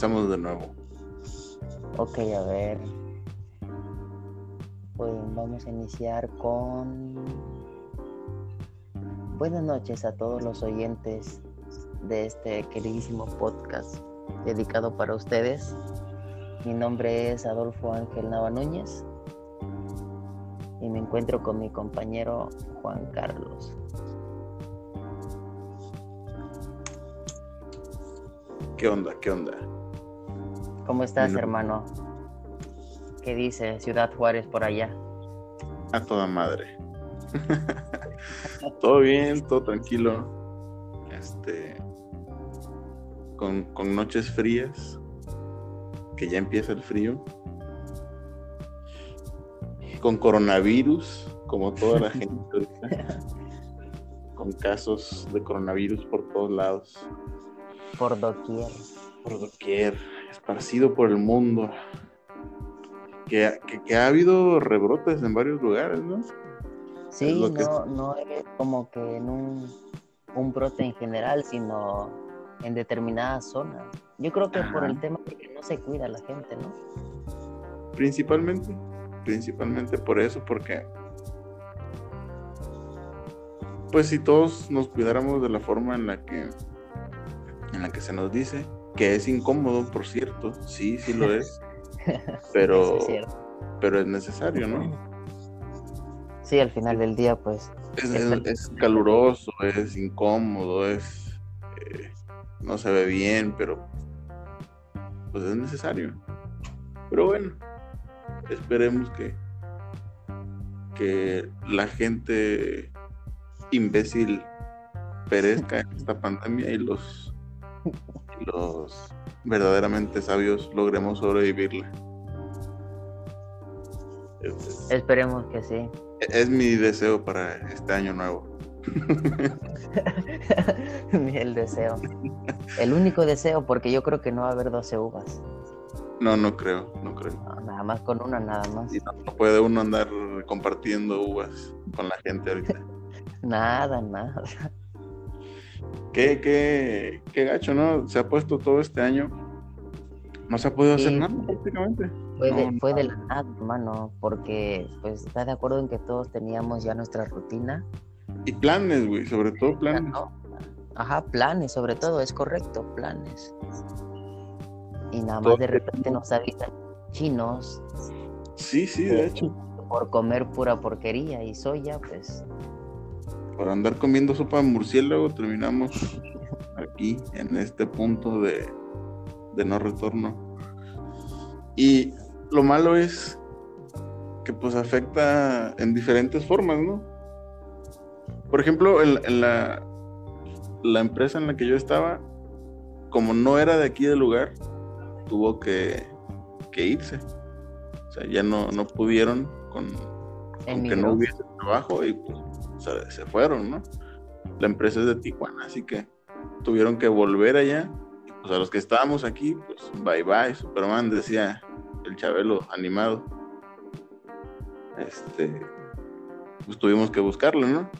comenzamos de nuevo. Ok, a ver. Pues vamos a iniciar con... Buenas noches a todos los oyentes de este queridísimo podcast dedicado para ustedes. Mi nombre es Adolfo Ángel Nava Núñez y me encuentro con mi compañero Juan Carlos. ¿Qué onda? ¿Qué onda? ¿Cómo estás, hermano? ¿Qué dice Ciudad Juárez por allá? A toda madre. todo bien, todo tranquilo. Este. Con, con noches frías. Que ya empieza el frío. Con coronavirus, como toda la gente ahorita. con casos de coronavirus por todos lados. Por doquier. Por doquier, esparcido por el mundo. Que, que, ha habido rebrotes en varios lugares, ¿no? Sí, no, no es como que en un, un, brote en general, sino en determinadas zonas. Yo creo que por el tema de que no se cuida la gente, ¿no? Principalmente, principalmente por eso, porque pues si todos nos cuidáramos de la forma en la que en la que se nos dice que es incómodo, por cierto, sí, sí lo es, pero, es pero es necesario, ¿no? Sí, al final del día, pues. Es, caluroso, es incómodo, es. Eh, no se ve bien, pero. Pues es necesario. Pero bueno, esperemos que. Que la gente imbécil perezca en esta pandemia y los los verdaderamente sabios logremos sobrevivirla. Esperemos que sí. Es mi deseo para este año nuevo. El deseo. El único deseo, porque yo creo que no va a haber 12 uvas. No, no creo, no creo. nada más con una, nada más. no, puede uno andar compartiendo uvas con la gente ahorita. nada, nada. Qué, qué, qué gacho, ¿no? Se ha puesto todo este año. No se ha podido hacer nada prácticamente. Fue, de, fue de la nada, hermano, porque pues está de acuerdo en que todos teníamos ya nuestra rutina. Y planes, güey, sobre todo planes. Ajá, planes, sobre todo, es correcto, planes. Y nada más de repente nos avisan chinos. Sí, sí, de hecho. Por comer pura porquería y soya, pues por andar comiendo sopa de murciélago terminamos aquí en este punto de, no retorno. Y lo malo es que pues afecta en diferentes formas, ¿no? Por ejemplo, en, la, la empresa en la que yo estaba, como no era de aquí del lugar, tuvo que, irse. O sea, ya no, no pudieron con, con que no hubiese trabajo y pues se fueron, ¿no? La empresa es de Tijuana, así que tuvieron que volver allá. Pues a los que estábamos aquí, pues bye bye, Superman, decía el Chabelo animado. Este, pues tuvimos que buscarlo, ¿no?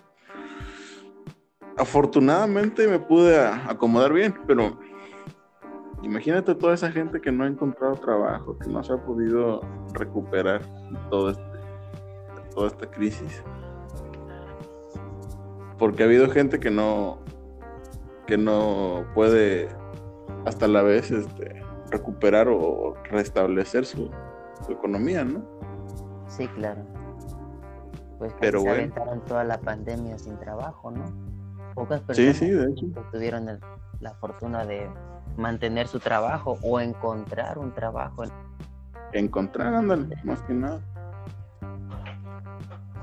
Afortunadamente me pude acomodar bien, pero imagínate toda esa gente que no ha encontrado trabajo, que no se ha podido recuperar todo este, toda esta crisis porque ha habido gente que no que no puede hasta la vez este, recuperar o restablecer su, economía, ¿no? Sí, claro. Pues que Pero se aventaron toda la pandemia sin trabajo, ¿no? Pocas personas sí, sí, de hecho. tuvieron la fortuna de mantener su trabajo o encontrar un trabajo. Encontrar, ándale, más que nada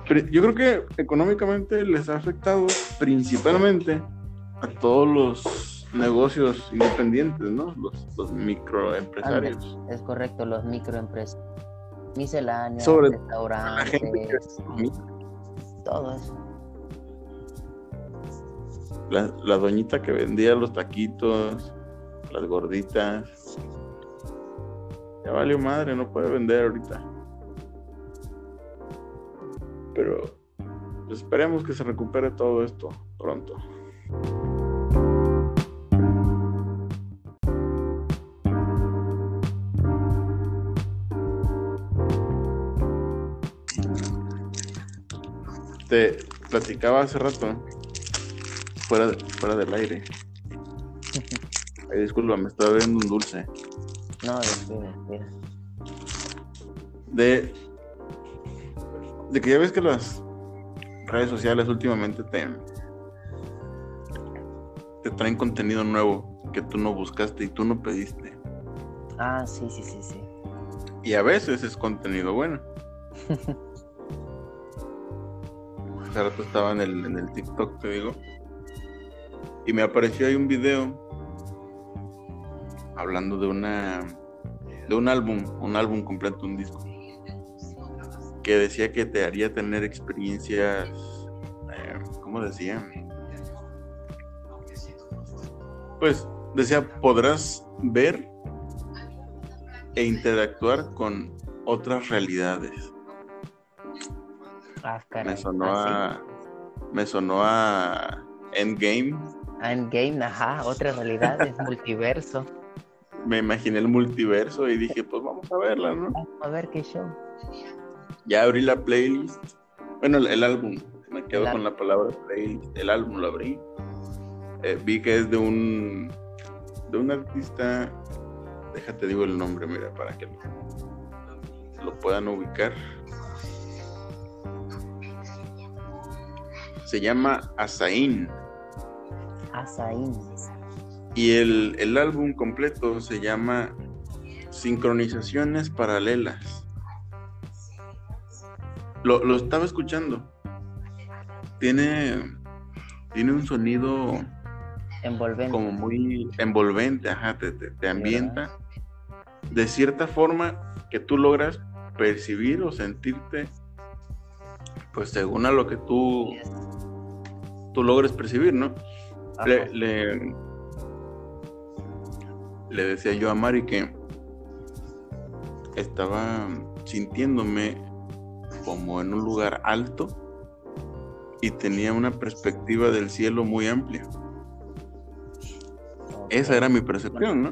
yo creo que económicamente les ha afectado principalmente a todos los negocios independientes, ¿no? Los, microempresarios. es correcto, los microempresarios. Misceláneos, Sobre restaurantes, todo eso. La, la doñita que vendía los taquitos, las gorditas. Ya valió madre, no puede vender ahorita pero esperemos que se recupere todo esto pronto. Te platicaba hace rato, fuera, fuera del aire. Ay, disculpa, me estaba viendo un dulce. No, mira, mira. De de que ya ves que las redes sociales últimamente te, te traen contenido nuevo que tú no buscaste y tú no pediste. Ah, sí, sí, sí, sí. Y a veces es contenido bueno. Hace rato estaba en el, en el TikTok, te digo. Y me apareció ahí un video hablando de una de un álbum, un álbum completo, un disco, que decía que te haría tener experiencias, eh, ¿cómo decía? Pues decía, podrás ver e interactuar con otras realidades. Ah, caray. Me sonó Ah, a me sonó a Endgame. Endgame, ajá, otra realidad, es multiverso. Me imaginé el multiverso y dije, pues vamos a verla, ¿no? Vamos a ver qué show. Ya abrí la playlist. Bueno, el, el álbum. Me quedo con la palabra playlist. El álbum lo abrí. Eh, vi que es de un de un artista. Déjate digo el nombre, mira, para que lo, lo puedan ubicar. Se llama Asain. Asaín. Y el, el álbum completo se llama Sincronizaciones Paralelas. Lo, lo estaba escuchando. Tiene, tiene un sonido Envolvente. como muy envolvente, ajá, te, te- te ambienta. De cierta forma que tú logras percibir o sentirte, pues según a lo que tú, tú logres percibir, ¿no? Le, le, le decía yo a Mari que estaba sintiéndome como en un lugar alto y tenía una perspectiva del cielo muy amplia. Esa era mi percepción, ¿no?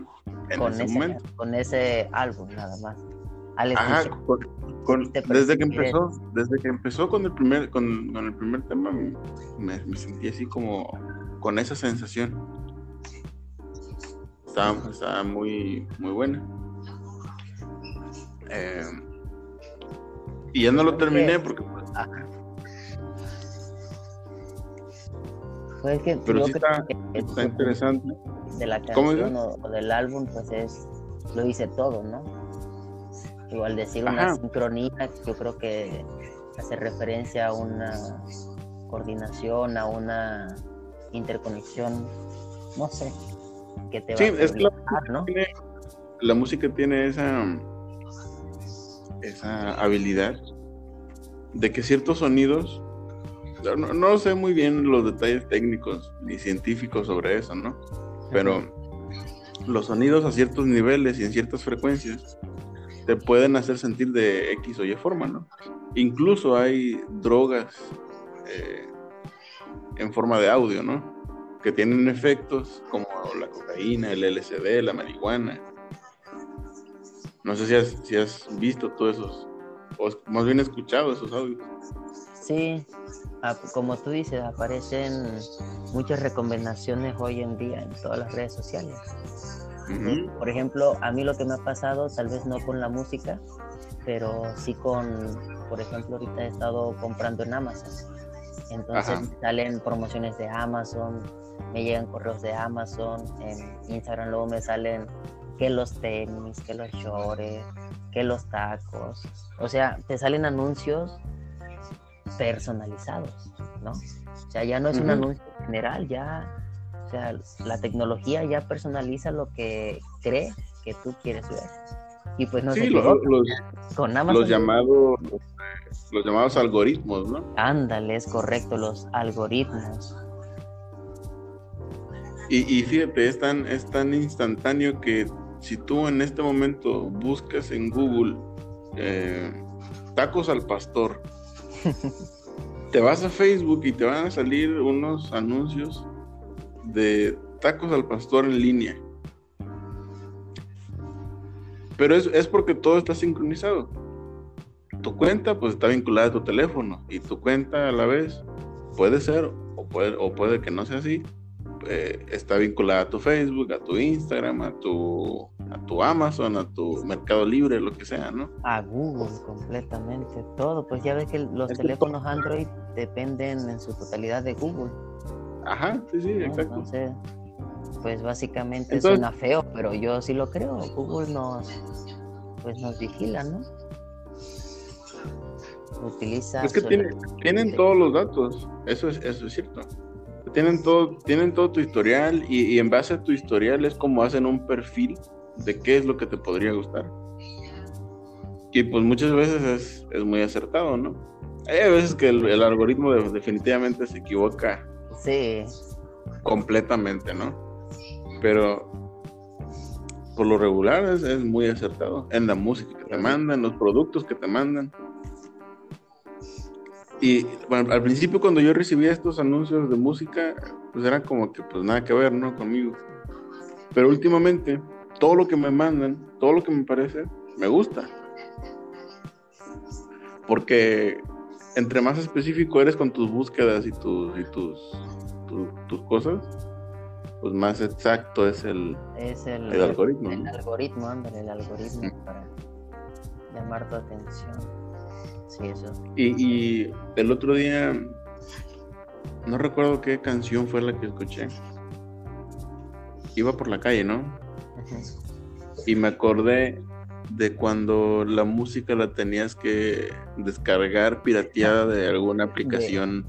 En con ese ese, momento. con ese álbum nada más. Ajá, con- con- te desde que empezó, desde que empezó con el primer, con, con el primer tema, me, me sentí así como con esa sensación. Estaba, estaba muy, muy buena. Eh, y ya no lo terminé porque pues, Ajá. Pues que pero sí está, que el está interesante. de la ¿Cómo canción o, o del álbum, pues es, lo dice todo, ¿no? Igual decir una Ajá. sincronía, yo creo que hace referencia a una coordinación, a una interconexión, no sé, que te va Sí, a es la- ¿no? Tiene- la música tiene esa esa habilidad de que ciertos sonidos no, no sé muy bien los detalles técnicos ni científicos sobre eso, ¿no? Pero los sonidos a ciertos niveles y en ciertas frecuencias te pueden hacer sentir de X o Y forma, ¿no? Incluso hay drogas eh, en forma de audio, ¿no? Que tienen efectos como la cocaína, el LSD, la marihuana. No sé si has, si has visto todos esos, o más bien escuchado esos audios. Sí, ah, como tú dices, aparecen muchas recomendaciones hoy en día en todas las redes sociales. Ujú. Por ejemplo, a mí lo que me ha pasado, tal vez no con la música, pero sí con, por ejemplo, ahorita he estado comprando en Amazon. Entonces Ajá. salen promociones de Amazon, me llegan correos de Amazon, en Instagram luego me salen que los tenis, que los shorts, que los tacos. O sea, te salen anuncios personalizados, ¿no? O sea, ya no es un anuncio general, ya, o sea, la tecnología ya personaliza lo que cree que tú quieres ver. Y pues no Sí, lo- equivoca. los, Con Amazon. los llamados los llamados algoritmos, ¿no? Ándale, es correcto, los algoritmos. Y, y fíjate, es tan, es tan instantáneo que si tú en este momento buscas en Google eh, tacos al pastor, te vas a Facebook y te van a salir unos anuncios de tacos al pastor en línea. Pero es, es porque todo está sincronizado. tu cuenta pues está vinculada a tu teléfono y tu cuenta a la vez puede ser o puede, o puede que no sea así, eh, está vinculada a tu Facebook, a tu Instagram, a tu, a tu Amazon, a tu Mercado Libre, lo que sea, ¿no? A Google completamente, todo. Pues ya ves que los teléfonos Android dependen en su totalidad de Google. Ajá, sí, sí, exacto. Entonces, pues básicamente suena feo, pero yo sí lo creo. Google nos, pues nos vigila, ¿no? Utiliza. Es que tienen todos los datos, eso es, eso es cierto tienen todo, tienen todo tu historial y, en base a tu historial es como hacen un perfil de qué es lo que te podría gustar. Y pues muchas veces es, muy acertado, ¿no? Hay veces que el, algoritmo definitivamente se equivoca. Sí. Completamente, ¿no? Pero por lo regular es, es muy acertado en la música que te mandan, los productos que te mandan. Y bueno, al principio cuando yo recibía estos anuncios de música, pues era como que pues nada que ver, ¿no? Conmigo. Pero últimamente, todo lo que me mandan, todo lo que me parece, me gusta. Porque entre más específico eres con tus búsquedas y tus, y tus, tus cosas, pues más exacto es el, es el, algoritmo. El, algoritmo, ándale, el algoritmo para llamar tu atención. Y, el otro día, no recuerdo qué canción fue la que escuché. Iba por la calle, ¿no? Y me acordé de cuando la música la tenías que descargar pirateada de alguna aplicación,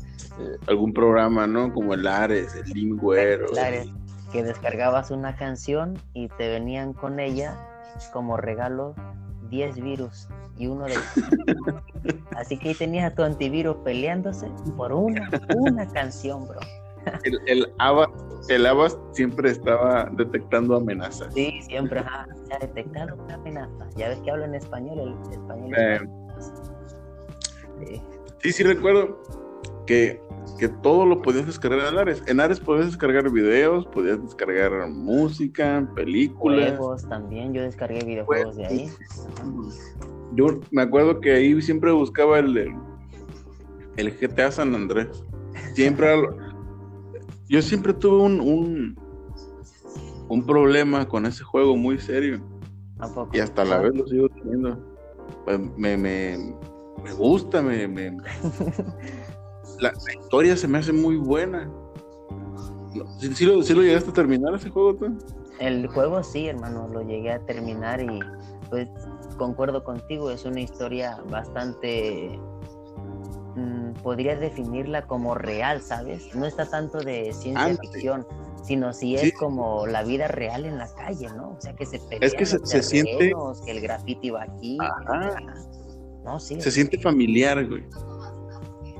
algún programa, ¿no? Como el Ares, el Limware. El Ares, que descargabas una canción y te venían con ella como regalo 10 virus y uno de Así que ahí tenías a tu antivirus peleándose por una, una canción, bro. El, el ABA, el siempre estaba detectando amenazas. Sí, siempre, ha detectado una amenaza. Ya ves que hablo en español, el español. Eh, sí. sí, sí recuerdo que, que todo lo podías descargar en Ares. En Ares podías descargar videos, podías descargar música, películas. Juegos también, yo descargué videojuegos de ahí. Yo me acuerdo que ahí siempre buscaba el, el GTA San Andrés. Siempre yo siempre tuve un, un, un, problema con ese juego muy serio. Y hasta la vez lo sigo teniendo. Pues, me, me, me gusta, me, me... La, historia se me hace muy buena. ¿Sí, lo, ¿Sí, lo, llegaste a terminar ese juego tú? El juego sí, hermano, lo llegué a terminar y pues concuerdo contigo, es una historia bastante, mm, podría definirla como real, ¿sabes? No está tanto de ciencia ficción, sino si es como la vida real en la calle, ¿no? O sea, que se pelean es que se, siente que el grafiti va aquí. No, sí. Se siente familiar, güey.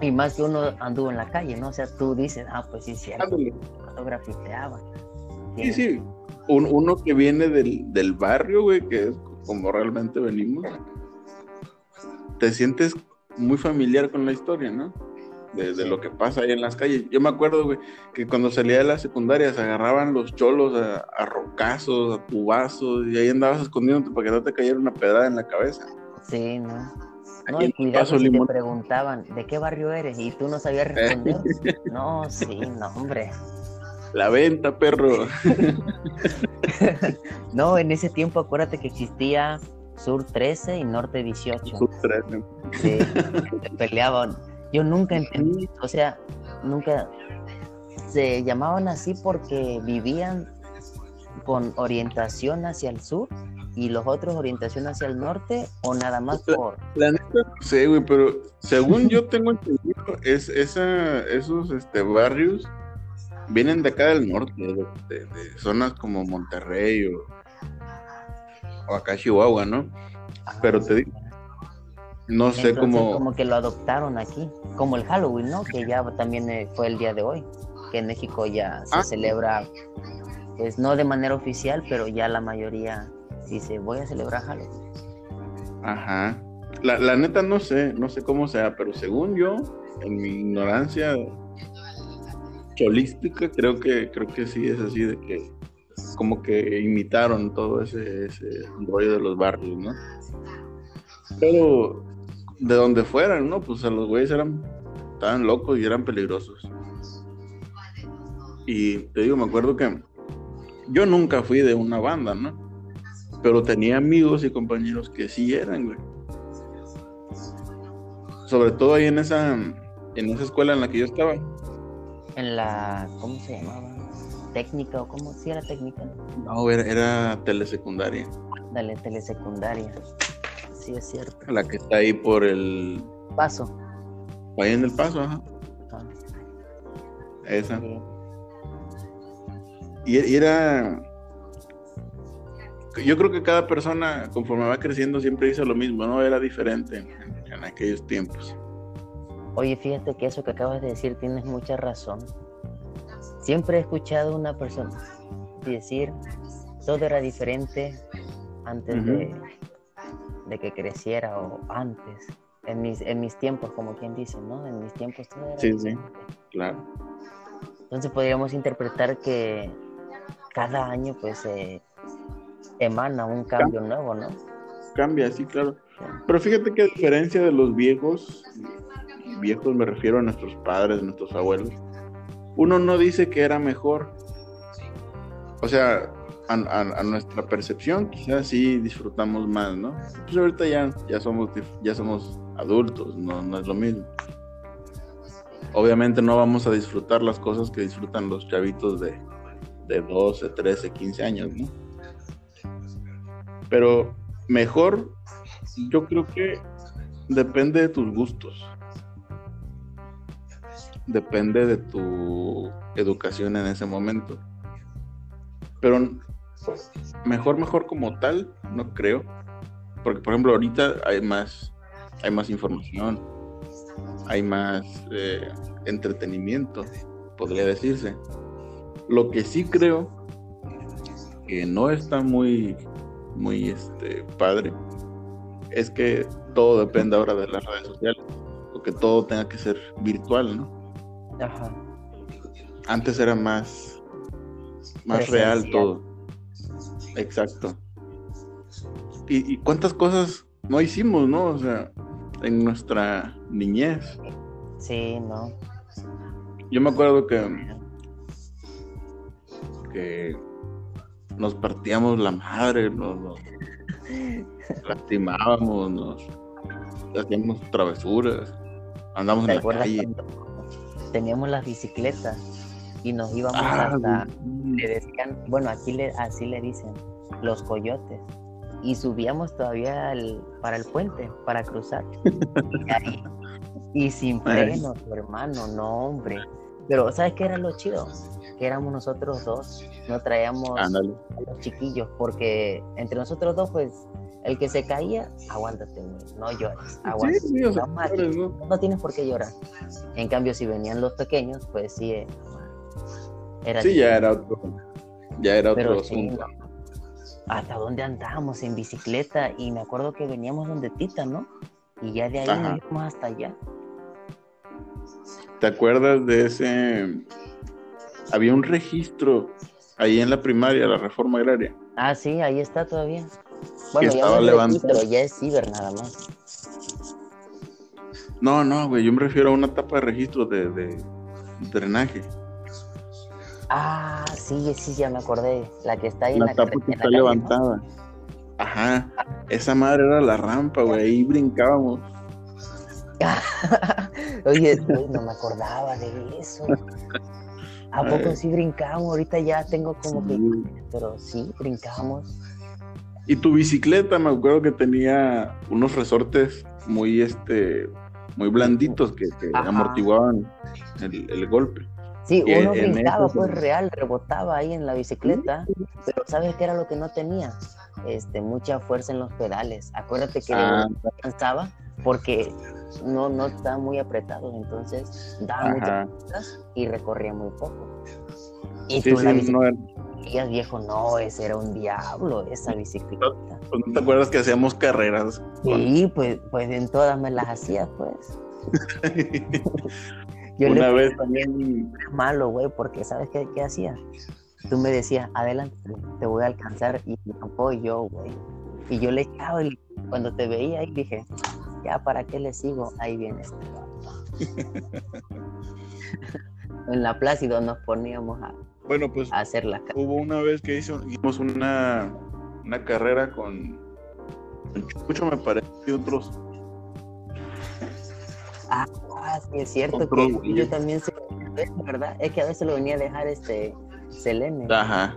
Y más que uno anduvo en la calle, ¿no? O sea, tú dices, ah, pues sí, sí, grafiteaba. Sí, sí. uno que viene del, del barrio, güey, que es como realmente venimos, te sientes muy familiar con la historia, ¿no? De, lo que pasa ahí en las calles. Yo me acuerdo, güey, que cuando salía de la secundaria se agarraban los cholos a, rocazos, a tubazos, y ahí andabas escondiéndote para que no te cayera una pedrada en la cabeza. Sí, ¿no? No, y cuidado si te preguntaban, ¿de qué barrio eres? Y tú no sabías responder. no, sí, no, hombre. La venta, perro. no, en ese tiempo acuérdate que existía Sur 13 y Norte 18. Sur 13. Sí, se peleaban. Yo nunca entendí, o sea, nunca se llamaban así porque vivían con orientación hacia el sur y los otros orientación hacia el norte o nada más por la neta no sé güey pero según yo tengo entendido es esa esos este barrios vienen de acá del norte, de, zonas como Monterrey o, acá Chihuahua, ¿no? Pero te digo, no sé cómo... Como que lo adoptaron aquí, como el Halloween, ¿no? Que ya también eh, fue el día de hoy, que en México ya se ah. celebra, pues no de manera oficial, pero ya la mayoría dice, voy a celebrar Halloween. Ajá. La, la neta no sé, no sé cómo sea, pero según yo, en mi ignorancia cholística, creo que, creo que sí es así de que como que imitaron todo ese, ese rollo de los barrios, ¿no? Pero de donde fueran, ¿no? Pues a los güeyes eran, estaban locos y eran peligrosos. Y te digo, me acuerdo que yo nunca fui de una banda, ¿no? Pero tenía amigos y compañeros que sí eran, güey. Sobre todo ahí en esa, en esa escuela en la que yo estaba. En la, ¿cómo se llamaba? ¿Técnica o cómo? ¿Sí era técnica? No, era, era telesecundaria. Dale, telesecundaria. Sí, es cierto. La que está ahí por el... Paso. Ahí en el paso, ajá. Ah, Esa. sí. Y, y era. Yo creo que cada persona, conforme va creciendo, siempre dice lo mismo, ¿no? Era diferente en, en aquellos tiempos. Oye, fíjate que eso que acabas de decir tienes mucha razón. Siempre he escuchado a una persona decir todo era diferente antes de, de que creciera o antes. En mis, en mis tiempos, como quien dice, ¿no? En mis tiempos todo era Sí, sí. diferente. Claro. Entonces podríamos interpretar que cada año pues eh, emana un cambio nuevo, ¿no? Cambia, sí, claro. Pero fíjate que a diferencia de los viejos, viejos me refiero a nuestros padres, nuestros abuelos, uno no dice que era mejor. O sea, a, a- a nuestra percepción quizás sí disfrutamos más, ¿no? Pues ahorita ya, ya, somos, ya somos adultos, no, no es lo mismo. Obviamente no vamos a disfrutar las cosas que disfrutan los chavitos de, de 12, 13, 15 años, ¿no? Pero mejor, yo creo que depende de tus gustos. Depende de tu educación en ese momento. Pero mejor, mejor como tal, no creo. Porque, por ejemplo, ahorita hay más, hay más información, hay más eh, entretenimiento, podría decirse. Lo que sí creo que no está muy, muy este, padre es que todo depende ahora de las redes sociales, o que todo tenga que ser virtual, ¿no? Ajá. Antes era más, más real todo. Exacto. ¿Y, y cuántas cosas no hicimos, no? O sea, en nuestra niñez. Sí, no. Yo me acuerdo que, que nos partíamos la madre, nos, nos lastimábamos, nos hacíamos travesuras, andamos ¿Te en la calle. cuando teníamos las bicicletas y nos íbamos Ah, hasta, le decían, bueno, aquí le, así le dicen, los coyotes. Y subíamos todavía al- para el puente, para cruzar. Y, ahí- y sin freno, tu hermano, no, hombre. Pero, ¿sabes qué era lo chido? Que éramos nosotros dos, no traíamos Ándale. a los chiquillos, porque entre nosotros dos, pues, el que se caía, aguántate, güey, no llores, aguántate. Sí, sí, o sea, no, tienes por qué llorar. En cambio, si venían los pequeños, pues sí, eh, era Sí, ya era otro, ya era otro Pero sí, asunto. no. ¿Hasta dónde andábamos? En bicicleta. Y me acuerdo que veníamos donde Tita, ¿no? Y ya de ahí Ajá. nos íbamos hasta allá. ¿Te acuerdas de ese? Había un registro ahí en la primaria, la reforma agraria. Ah, sí, ahí está todavía. Bueno, ya estaba levantado. registro, ya es ciber nada más. No, no, güey, yo me refiero a una tapa de registro de, de drenaje. Ah, sí, sí, ya me acordé. La que está ahí en La la, tapa que está la calle, ¿no? levantada. Ajá, esa madre era la rampa, güey, ahí brincábamos. Oye, no me acordaba de eso. ¿A poco Ay. sí brincamos? Ahorita ya tengo como que... Pero sí, brincamos. Y tu bicicleta, me acuerdo que tenía unos resortes muy, este, muy blanditos que, amortiguaban el, el golpe. Sí, Y uno brincaba, pues sí. real, rebotaba ahí en la bicicleta, pero ¿sabes qué era lo que no tenía? Este, mucha fuerza en los pedales. Acuérdate que Ah. no cansaba porque no, no estaban muy apretados, entonces daba muchas vueltas y recorría muy poco. Y Sí, tú la sí, no, viejo, no, ese era un diablo, esa bicicleta. pues, ¿no te acuerdas que hacíamos carreras? Sí, pues, pues en todas me las hacía, pues. Yo Una le vez también, malo, güey, porque ¿sabes qué, qué hacía? Tú me decías, adelante, te voy a alcanzar y no puedo yo, güey. Y yo le echaba y cuando te veía ahí dije, ya para qué le sigo, ahí viene este en la Plácido nos poníamos a, Bueno, pues a hacer la ca- hubo una vez que hizo- hicimos una, una carrera con, con Chucho, me parece, y otros. Ah, sí, es cierto que yo también sé, ¿verdad? Es que a veces lo venía a dejar este Selene. Ajá.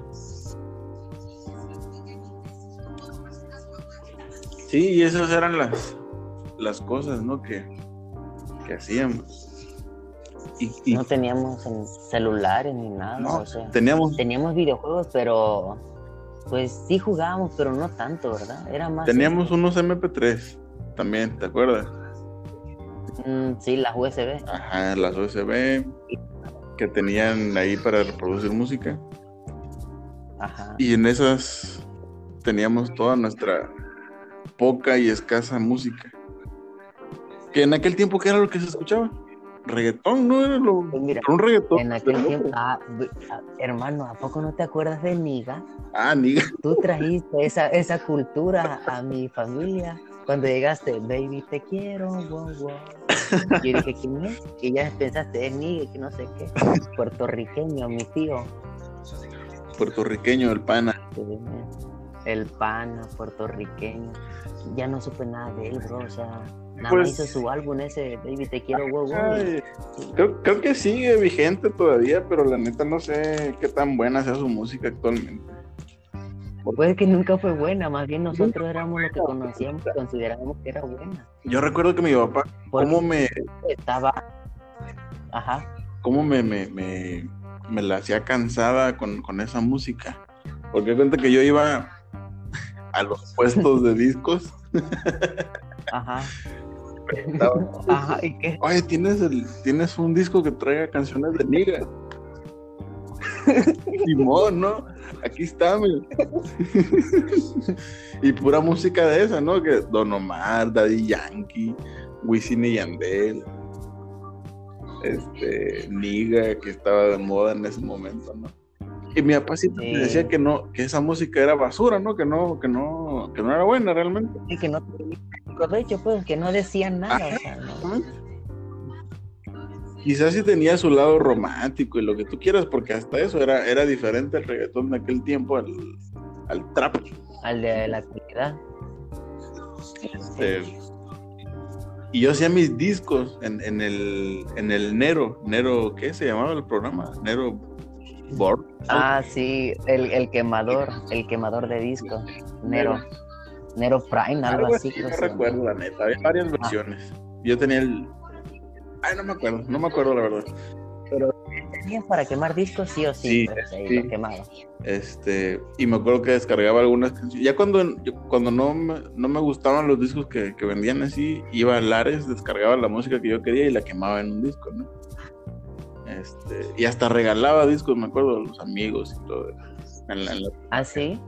Sí, y esas eran las, las cosas, ¿no? Que, que hacíamos. Y, y No teníamos en celulares ni nada, no, o sea, teníamos, teníamos videojuegos, pero pues sí jugábamos, pero no tanto, ¿verdad? Era más teníamos unos MP3 también, ¿te acuerdas? Mm, sí, las USB. Ajá, las USB que tenían ahí para reproducir música. Ajá. Y en esas teníamos toda nuestra poca y escasa música. Que en aquel tiempo, ¿qué era lo que se escuchaba? Reggaetón, ¿no? Era lo, Pues mira, un reggaetón. en aquel tiempo, ah, ah, hermano, ¿a poco no te acuerdas de Niga? Ah, ni Tú trajiste esa, esa cultura a mi familia. Cuando llegaste, baby, te quiero, wow, wow. Yo dije, ¿quién es? Y ya pensaste, es Niga, que no sé qué. Puertorriqueño, mi tío. puertorriqueño, el pana. El pana puertorriqueño. Ya no supe nada de él, bro. O sea, nada Pues- más hizo su álbum ese, baby, te quiero, wow, wow. Ay, creo, creo que sigue vigente todavía, pero la neta no sé qué tan buena sea su música actualmente. Puede que nunca fue buena, más bien nosotros éramos los que conocíamos y considerábamos que era buena. Yo recuerdo que mi papá, cómo me, estaba. Ajá. cómo me, me, me, me la hacía cansada con, con esa música. Porque cuenta que yo iba a los puestos de discos. Ajá. Preguntaba, Ajá. ¿Y qué? Oye, ¿tienes, el, tienes un disco que traiga canciones de Niga. Simón, ¿no? Aquí está, mira. y pura música de esa, ¿no? Que Don Omar, Daddy Yankee, Wisin y Yandel. Este, Niga, que estaba de moda en ese momento, ¿no? Y mi papá siempre me Sí. decía que no, que esa música era basura, ¿no? Que no, que no, que no era buena realmente. Y que no de hecho, pues, que no decían nada. O sea, no. Quizás sí tenía su lado romántico y lo que tú quieras, porque hasta eso era, era diferente el reggaetón de aquel tiempo al, al trap. Al de la actualidad. Este, y yo hacía mis discos en, en el, en el Nero. Nero, ¿qué se llamaba el programa? Nero Board. Ah, sí, el, el quemador, el quemador de disco. Nero. Nero Prime, algo Algo así. no recuerdo la neta. Había varias versiones. Yo tenía el. Ay, no me acuerdo, no me acuerdo la verdad. Tenías para quemar discos, sí o sí. Sí, pues, ahí sí. lo quemaba. Este, y me acuerdo que descargaba algunas canciones. Ya cuando, cuando no, me, no me gustaban los discos que, que vendían así, iba a Lares, descargaba la música que yo quería y la quemaba en un disco, ¿no? Este, y hasta regalaba discos, me acuerdo, a los amigos y todo. En la- en la- Ah, sí.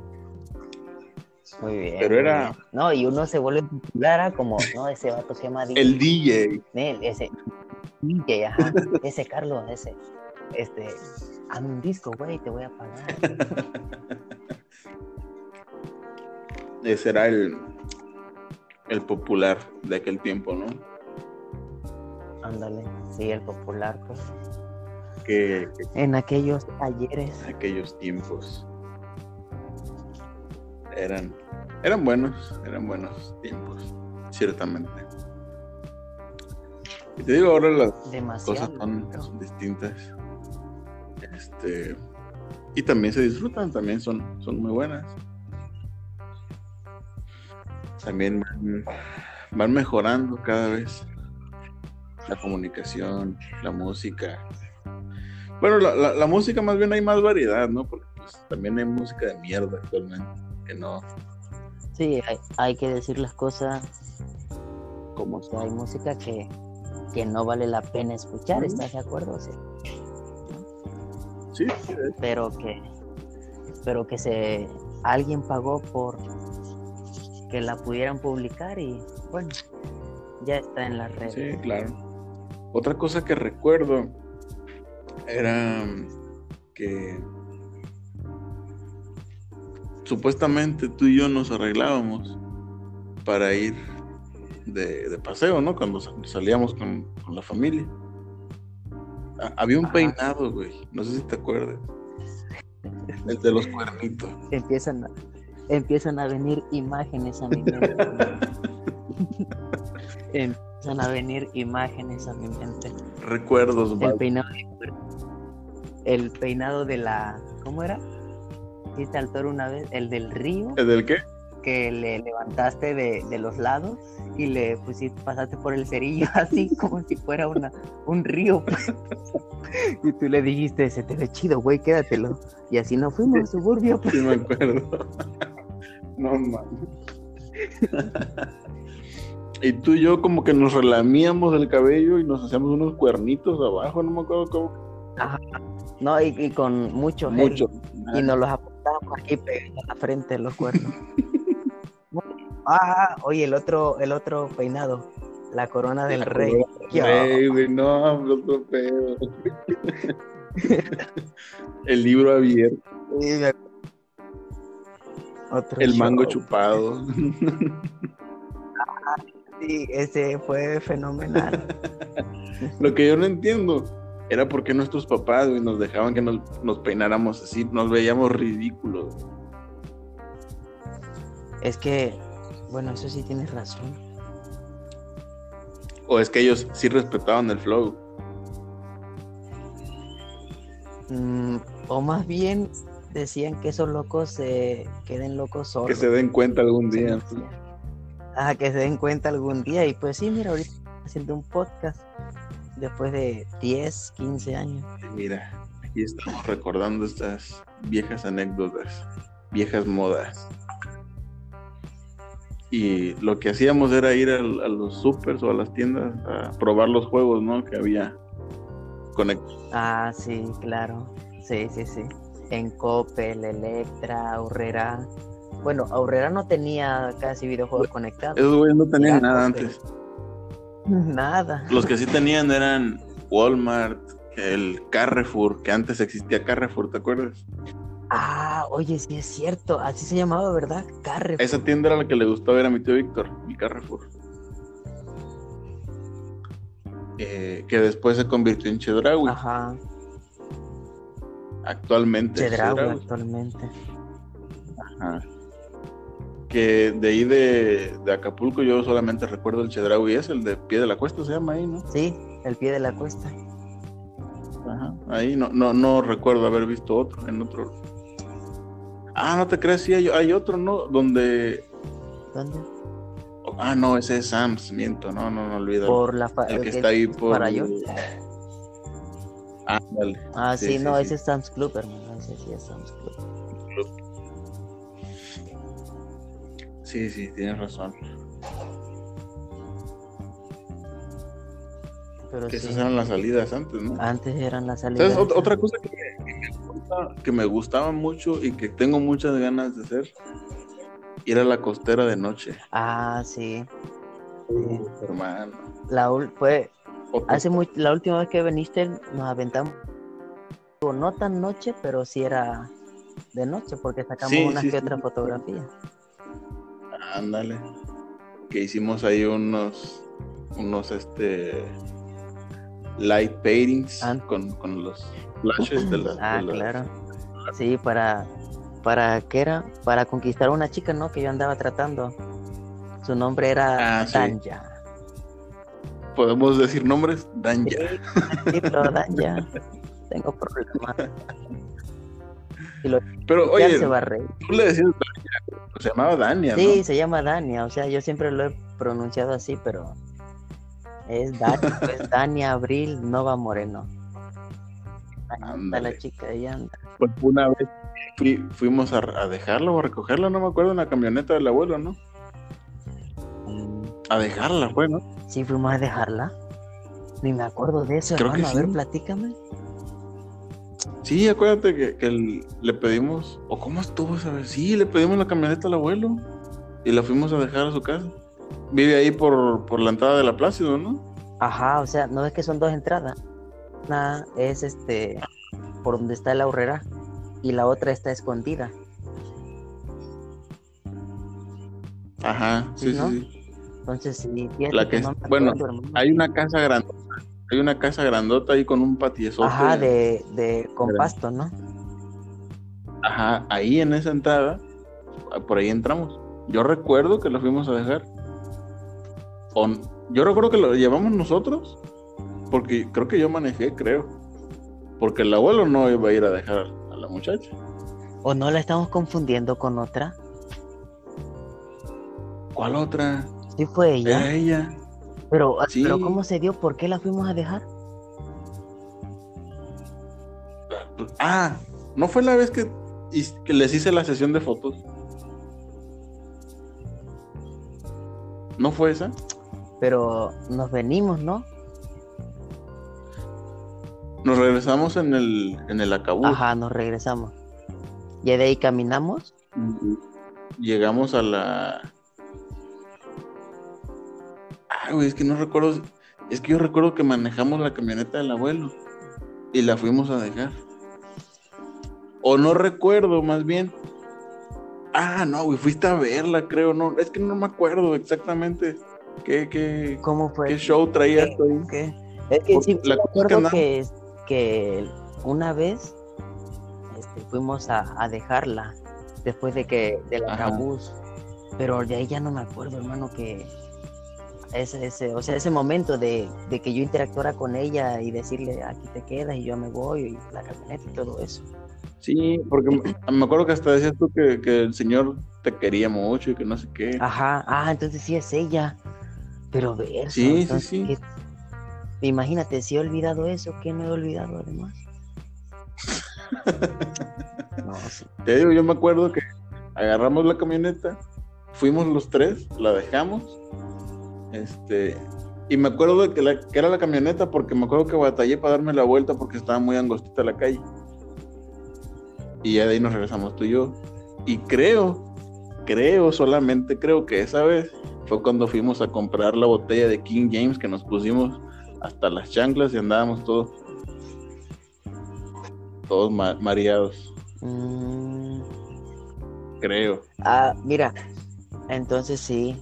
Muy bien. Pero era- bien. No, y uno se vuelve popular ah, como, no, ese vato quema discos. el DJ. Ese DJ, ajá, ese Carlos, ese, este, hazme un disco, güey, te voy a pagar. Ese era el, el popular de aquel tiempo, ¿no? Ándale, sí, el popular, pues. Que, En aquellos ayeres. que aquellos tiempos eran, eran buenos, eran buenos tiempos, ciertamente. Y te digo, ahora las cosas son, son distintas. Este, y también se disfrutan, también son, son muy buenas. También van, van mejorando cada vez la comunicación, la música. Bueno, la, la- la música más bien hay más variedad, ¿no? Porque pues, también hay música de mierda actualmente, que no, Sí, hay, hay que decir las cosas como O sea, hay música que, que no vale la pena escuchar. ¿estás de acuerdo? Sí. Sí. Pero que, pero que se alguien pagó por que la pudieran publicar y bueno, ya está en las redes. Sí, claro. Otra cosa que recuerdo era que supuestamente tú y yo nos arreglábamos para ir de, de paseo, ¿no? Cuando sa- salíamos con, con la familia. Había un Ajá. peinado, güey. No sé si te acuerdas. El de los cuernitos. Empiezan a, empiezan a venir imágenes a mi mente. empiezan a venir imágenes a mi mente. Recuerdos, El peinado el peinado de la. ¿Cómo era? ¿Hiciste al toro una vez? El del río ¿El del qué? que le levantaste de, de los lados y le pusiste, pasaste por el cerillo así como si fuera una, un río. pues. y tú le dijiste, se te ve chido, güey, quédatelo. Y así nos fuimos al suburbio. pues. Sí, me acuerdo. no mames. y tú y yo como que nos relamíamos el cabello y nos hacíamos unos cuernitos abajo, no me acuerdo cómo. No, y, y con mucho gel. Mucho. Y nos los apuntábamos aquí pegados a la frente los cuernos. ah, oye, el otro, el otro peinado, la corona del rey. Ya. Rey, güey, no, otro pedo. el libro abierto, Sí. Otro el mango chupado. Sí, ese fue fenomenal. Lo que yo no entiendo era por qué nuestros papás güey, nos dejaban que nos, nos peináramos así, nos veíamos ridículos. es que, bueno, eso sí tienes razón. O es que ellos sí respetaban el flow. Mm, o más bien decían que esos locos se queden locos solos. Que se den cuenta algún día. Ah, que se den cuenta algún día. Y pues sí, mira, ahorita haciendo un podcast después de 10, 15 años. Mira, aquí estamos recordando estas viejas anécdotas, viejas modas. Y lo que hacíamos era ir a, los supers o a las tiendas a probar los juegos, ¿no? Que había conectados. Ah, sí, claro. Sí, sí, sí. En Coppel, Electra, Aurrera. Bueno, Aurrera no tenía casi videojuegos conectados. Esos güeyes no tenían nada ok. antes. Nada. Los que sí tenían eran Walmart, el Carrefour, que antes existía Carrefour, ¿te acuerdas? Ah, oye, sí es cierto. Así se llamaba, ¿verdad? Carrefour. Esa tienda era la que le gustaba ver a mi tío Víctor, el Carrefour. Eh, que después se convirtió en Chedraui. Ajá. Actualmente. Chedraui. actualmente. Ajá. Que de ahí de, de Acapulco yo solamente recuerdo el Chedraui, es el de pie de la cuesta, se llama ahí, ¿no? Sí, el pie de la cuesta. Ajá. Ahí no, no, no recuerdo haber visto otro, en otro. Ah, no te creas, sí, hay, hay otro, ¿no? Donde. ¿Dónde? Ah, no, ese es Sam's, miento, no, no, no olvídalo. Por la fa- el que está ahí por. para yo. Ah, dale. Ah, sí, no, sí. ese es Sam's Club, hermano. Ese sí es Sam's Club. Sí, sí, tienes razón. Pero Que sí, esas eran las salidas antes, ¿no? antes eran las salidas. Otra cosa que me, que gustaba mucho y que tengo muchas ganas de hacer, ir a la costera de noche. Ah, sí. Sí. Hermano. La Otro- hace muy, la última vez que viniste nos aventamos no tan noche, pero sí era de noche porque sacamos Sí, unas sí, que otras fotografías. Ándale. Que hicimos ahí unos, unos, este, light paintings Ah. con, con los flashes de las... Ah, de las- claro. Sí, para para qué era? Para conquistar a una chica, ¿no? Que yo andaba tratando. Su nombre era Ah, sí. Danja. ¿Podemos decir nombres? Danja. Sí, pero Danja. Tengo problemas. Y lo Pero oye, se va a reír. tú le decías Danja, se llamaba Dania, Sí, ¿no? se llama Dania, o sea, yo siempre lo he pronunciado así, pero es Dania, es Dania Abril Nova Moreno. Ahí anda la chica, ella anda. Pues una vez fui- fuimos a, a dejarla o a recogerla, no me acuerdo, en la camioneta del abuelo, ¿no? Mm, A dejarla, fue, ¿no? Sí, fuimos a dejarla. Ni me acuerdo de eso, Creo que hermano. A ver, platícame. Sí, acuérdate que, que el- le pedimos, o cómo estuvo esa vez, sí, le pedimos la camioneta al abuelo y la fuimos a dejar a su casa. Vive ahí por, por la entrada de la Plácido, ¿no? Ajá, o sea, no es que son dos entradas. Una es este por donde está la horrera y la otra está escondida. Ajá, sí, Sí, ¿no? sí, sí. Entonces, sí, La que, no bueno, hay una casa grandota, hay una casa grandota ahí con un patiezote. Ajá, de, de con Grande. pasto, ¿no? Ajá, ahí en esa entrada, por ahí entramos. Yo recuerdo que lo fuimos a dejar. O yo recuerdo que lo llevamos nosotros, porque creo que yo manejé, creo. Porque el abuelo no iba a ir a dejar a la muchacha. ¿O no la estamos confundiendo con otra? ¿Cuál otra? Sí fue ella. Era ella. Pero, Sí. pero ¿cómo se dio? ¿Por qué la fuimos a dejar? Ah, ¿no fue la vez que, que les hice la sesión de fotos? ¿No fue esa? Pero nos venimos, ¿no? Nos regresamos en el, en el acabú. Ajá, nos regresamos. Y de ahí caminamos. Llegamos a la. Ay, güey, es que no recuerdo. Es que yo recuerdo que manejamos la camioneta del abuelo y la fuimos a dejar. O no recuerdo, más bien. Ah, no, güey, fuiste a verla, creo. No, es que no me acuerdo exactamente qué, qué, ¿Cómo fue? qué show traías tú ahí. ¿Qué? Es que sí, La me cosa es que acuerdo que, que una vez este, fuimos a, a dejarla después de que del Ajá. acabús, pero de ahí ya no me acuerdo, hermano, que ese, ese, o sea, ese momento de, de que yo interactuara con ella y decirle aquí te quedas y yo me voy y la camioneta y todo eso. Sí, porque me- acuerdo que hasta decías tú que, que el señor te quería mucho y que no sé qué. Ajá, ah, entonces sí es ella. Pero ver, Sí, sí, sí. Imagínate, si he olvidado eso, ¿qué no he olvidado además? No, sí. Te digo, yo me acuerdo que agarramos la camioneta, fuimos los tres, la dejamos, este, y me acuerdo de que, la- que era la camioneta porque me acuerdo que batallé para darme la vuelta porque estaba muy angostita la calle. Y ya de ahí nos regresamos tú y yo. Y creo, creo, solamente creo que esa vez fue cuando fuimos a comprar la botella de King James que nos pusimos hasta las chanclas y andábamos todos, todos ma- mareados, Mm, creo. ah, mira, entonces sí.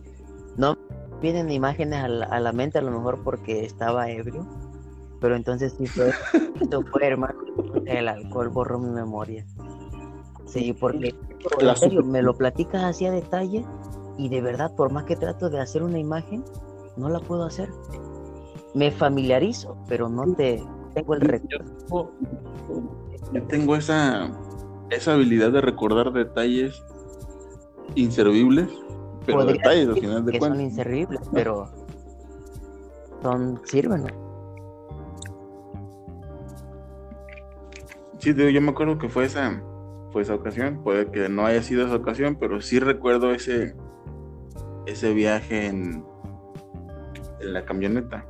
Vienen imágenes a la, a la mente, a lo mejor porque estaba ebrio. Pero entonces sí fue, esto fue, hermano. El alcohol borró mi memoria. Sí, porque en serio, me lo platicas así a detalle y de verdad, por más que trato de hacer una imagen, no la puedo hacer. Me familiarizo, pero no te tengo el recuerdo. Yo tengo esa, esa habilidad de recordar detalles inservibles, pero detalles al final de que son cuentas. inservibles, pero son sirven. Sí, digo, yo me acuerdo que fue esa, fue esa ocasión, puede que no haya sido esa ocasión, pero sí recuerdo ese, ese viaje en, en la camioneta.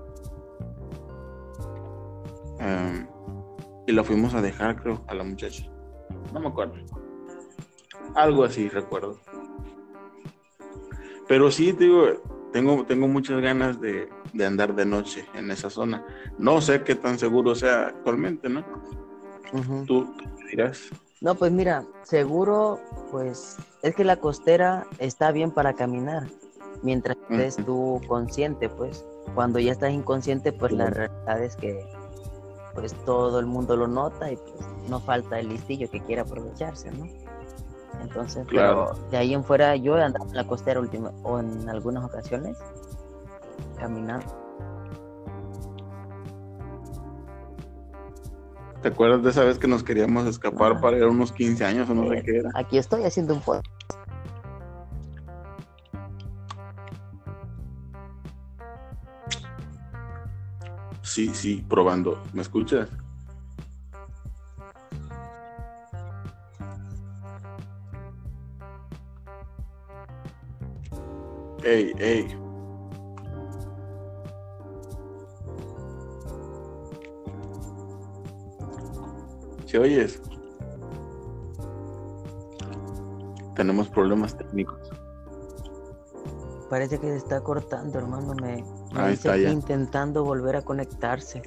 Em, y la fuimos a dejar, creo, a la muchacha. No me acuerdo. Algo así recuerdo. Pero sí, te digo, tengo, tengo muchas ganas de, de andar de noche en esa zona. No sé qué tan seguro sea actualmente, ¿no? Tú, dirás. No, pues mira, seguro, pues es que la costera está bien para caminar, mientras estés tú consciente, pues cuando ya estás inconsciente, pues la realidad es que pues todo el mundo lo nota y pues no falta el listillo que quiera aprovecharse, ¿no? Entonces, Claro. pero de ahí en fuera yo he andado en la costera última o en algunas ocasiones caminando. ¿Te acuerdas de esa vez que nos queríamos escapar Ah. para ir a unos 15 años o no sé Eh, qué era? Aquí estoy haciendo un podcast. Sí, sí, probando. ¿Me escuchas? Ey, ey. ¿Se oyes? Tenemos problemas técnicos. Parece que se está cortando, hermano. Me, me Ahí está ya. intentando volver a conectarse.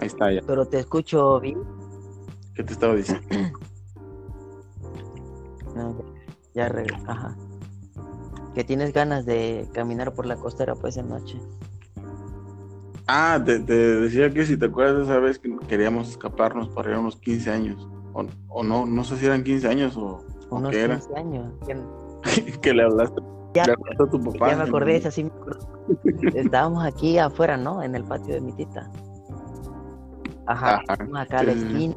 Ahí está ya. Pero te escucho bien. ¿Qué te estaba diciendo? No, ya, ya Ajá. Que tienes ganas de caminar por la costera pues en noche. Ah, te, te decía que si te acuerdas esa vez que queríamos escaparnos para ir a unos 15 años. O, o no, no sé si eran 15 años o, o Unos qué era. 15 años. ¿Quién- que le hablaste, Ya, le hablaste a tu papá. ya me acordé, esa sí me acordé. Estábamos aquí afuera, ¿no? En el patio de mi tita. Ajá, Ajá, estamos acá a la sí, sí, sí. esquina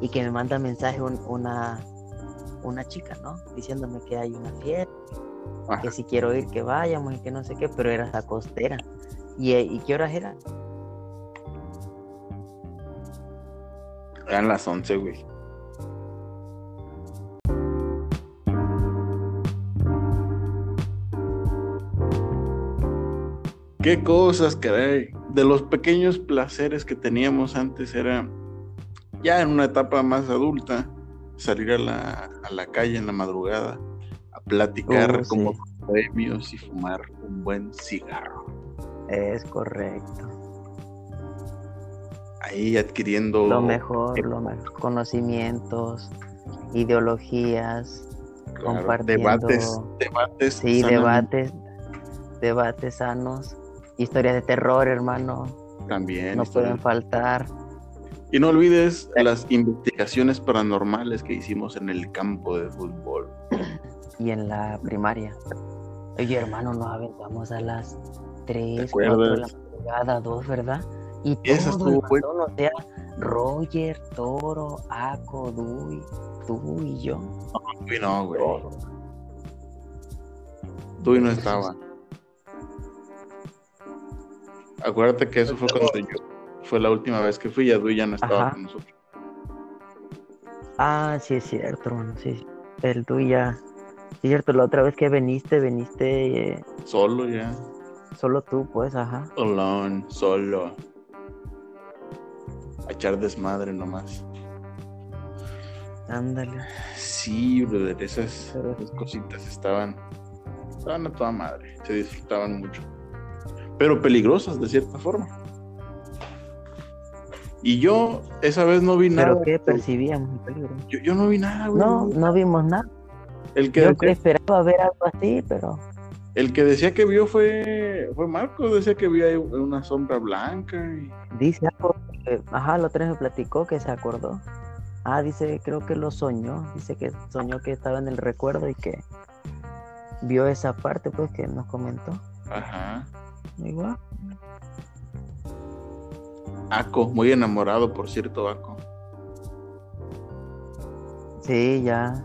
y que me manda mensaje un- una, una chica, ¿no? Diciéndome que hay una fiesta, Ajá. que si quiero ir, que vayamos y que no sé qué, pero era esa costera. ¿Y, ¿y qué horas era? Eran las 11, güey. Qué cosas, caray. De los pequeños placeres que teníamos antes era, ya en una etapa más adulta, salir a la, a la calle en la madrugada platicar Oh, como premios y fumar un buen cigarro. Es correcto. Ahí adquiriendo Lo mejor, lo mejor. Conocimientos, ideologías, claro, compartiendo- debates, debates. sí, sanamente. debates, debates sanos, historias de terror, hermano, También. no historia. pueden faltar. Y no olvides las investigaciones paranormales que hicimos en el campo de fútbol. Y en la primaria. Oye, hermano, nos aventamos a las 3, ¿Te 4 de la madrugada, 2, ¿verdad? Y Esa todo el estuvo bandón, o sea, Roger, Toro, Aco, Dui, tú y yo. No, güey. todo. Tú y no estaba. Acuérdate que eso fue cuando yo. Fue la última vez que fui y Adui ya no estaba Ajá. con nosotros. Ah, sí es cierto, hermano, sí. El tú ya. Cierto, la otra vez que viniste, viniste eh, Solo ya. solo tú, pues, ajá. Alone, solo. A echar desmadre nomás. Ándale. Sí, brother, esas, Pero- esas cositas estaban, estaban a toda madre, se disfrutaban mucho. Pero peligrosas de cierta forma. Y yo esa vez no vi nada. Pero qué percibíamos. Yo, yo no vi nada, güey. No, no vimos nada. El que, Yo decía, esperaba ver algo así, pero el que decía que vio fue, fue Marco, decía que vio ahí una sombra blanca. y- dice algo. que- ajá, la otra vez me platicó que se acordó. Ah, dice, creo que lo soñó. Dice que soñó que estaba en el recuerdo y que vio esa parte, pues, que nos comentó. Ajá. Igual. Aco, muy enamorado, por cierto, Aco. Sí, ya.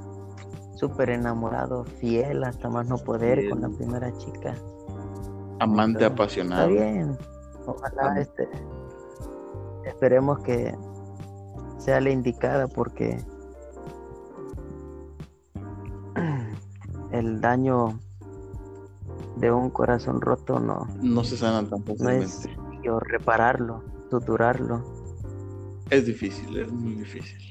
Súper enamorado, fiel, hasta más no poder con la primera chica. Amante apasionado. Está bien. Ojalá Am- este. Esperemos que sea la indicada porque el daño de un corazón roto no, No se sanan tan no es repararlo, suturarlo. Es difícil, es muy difícil.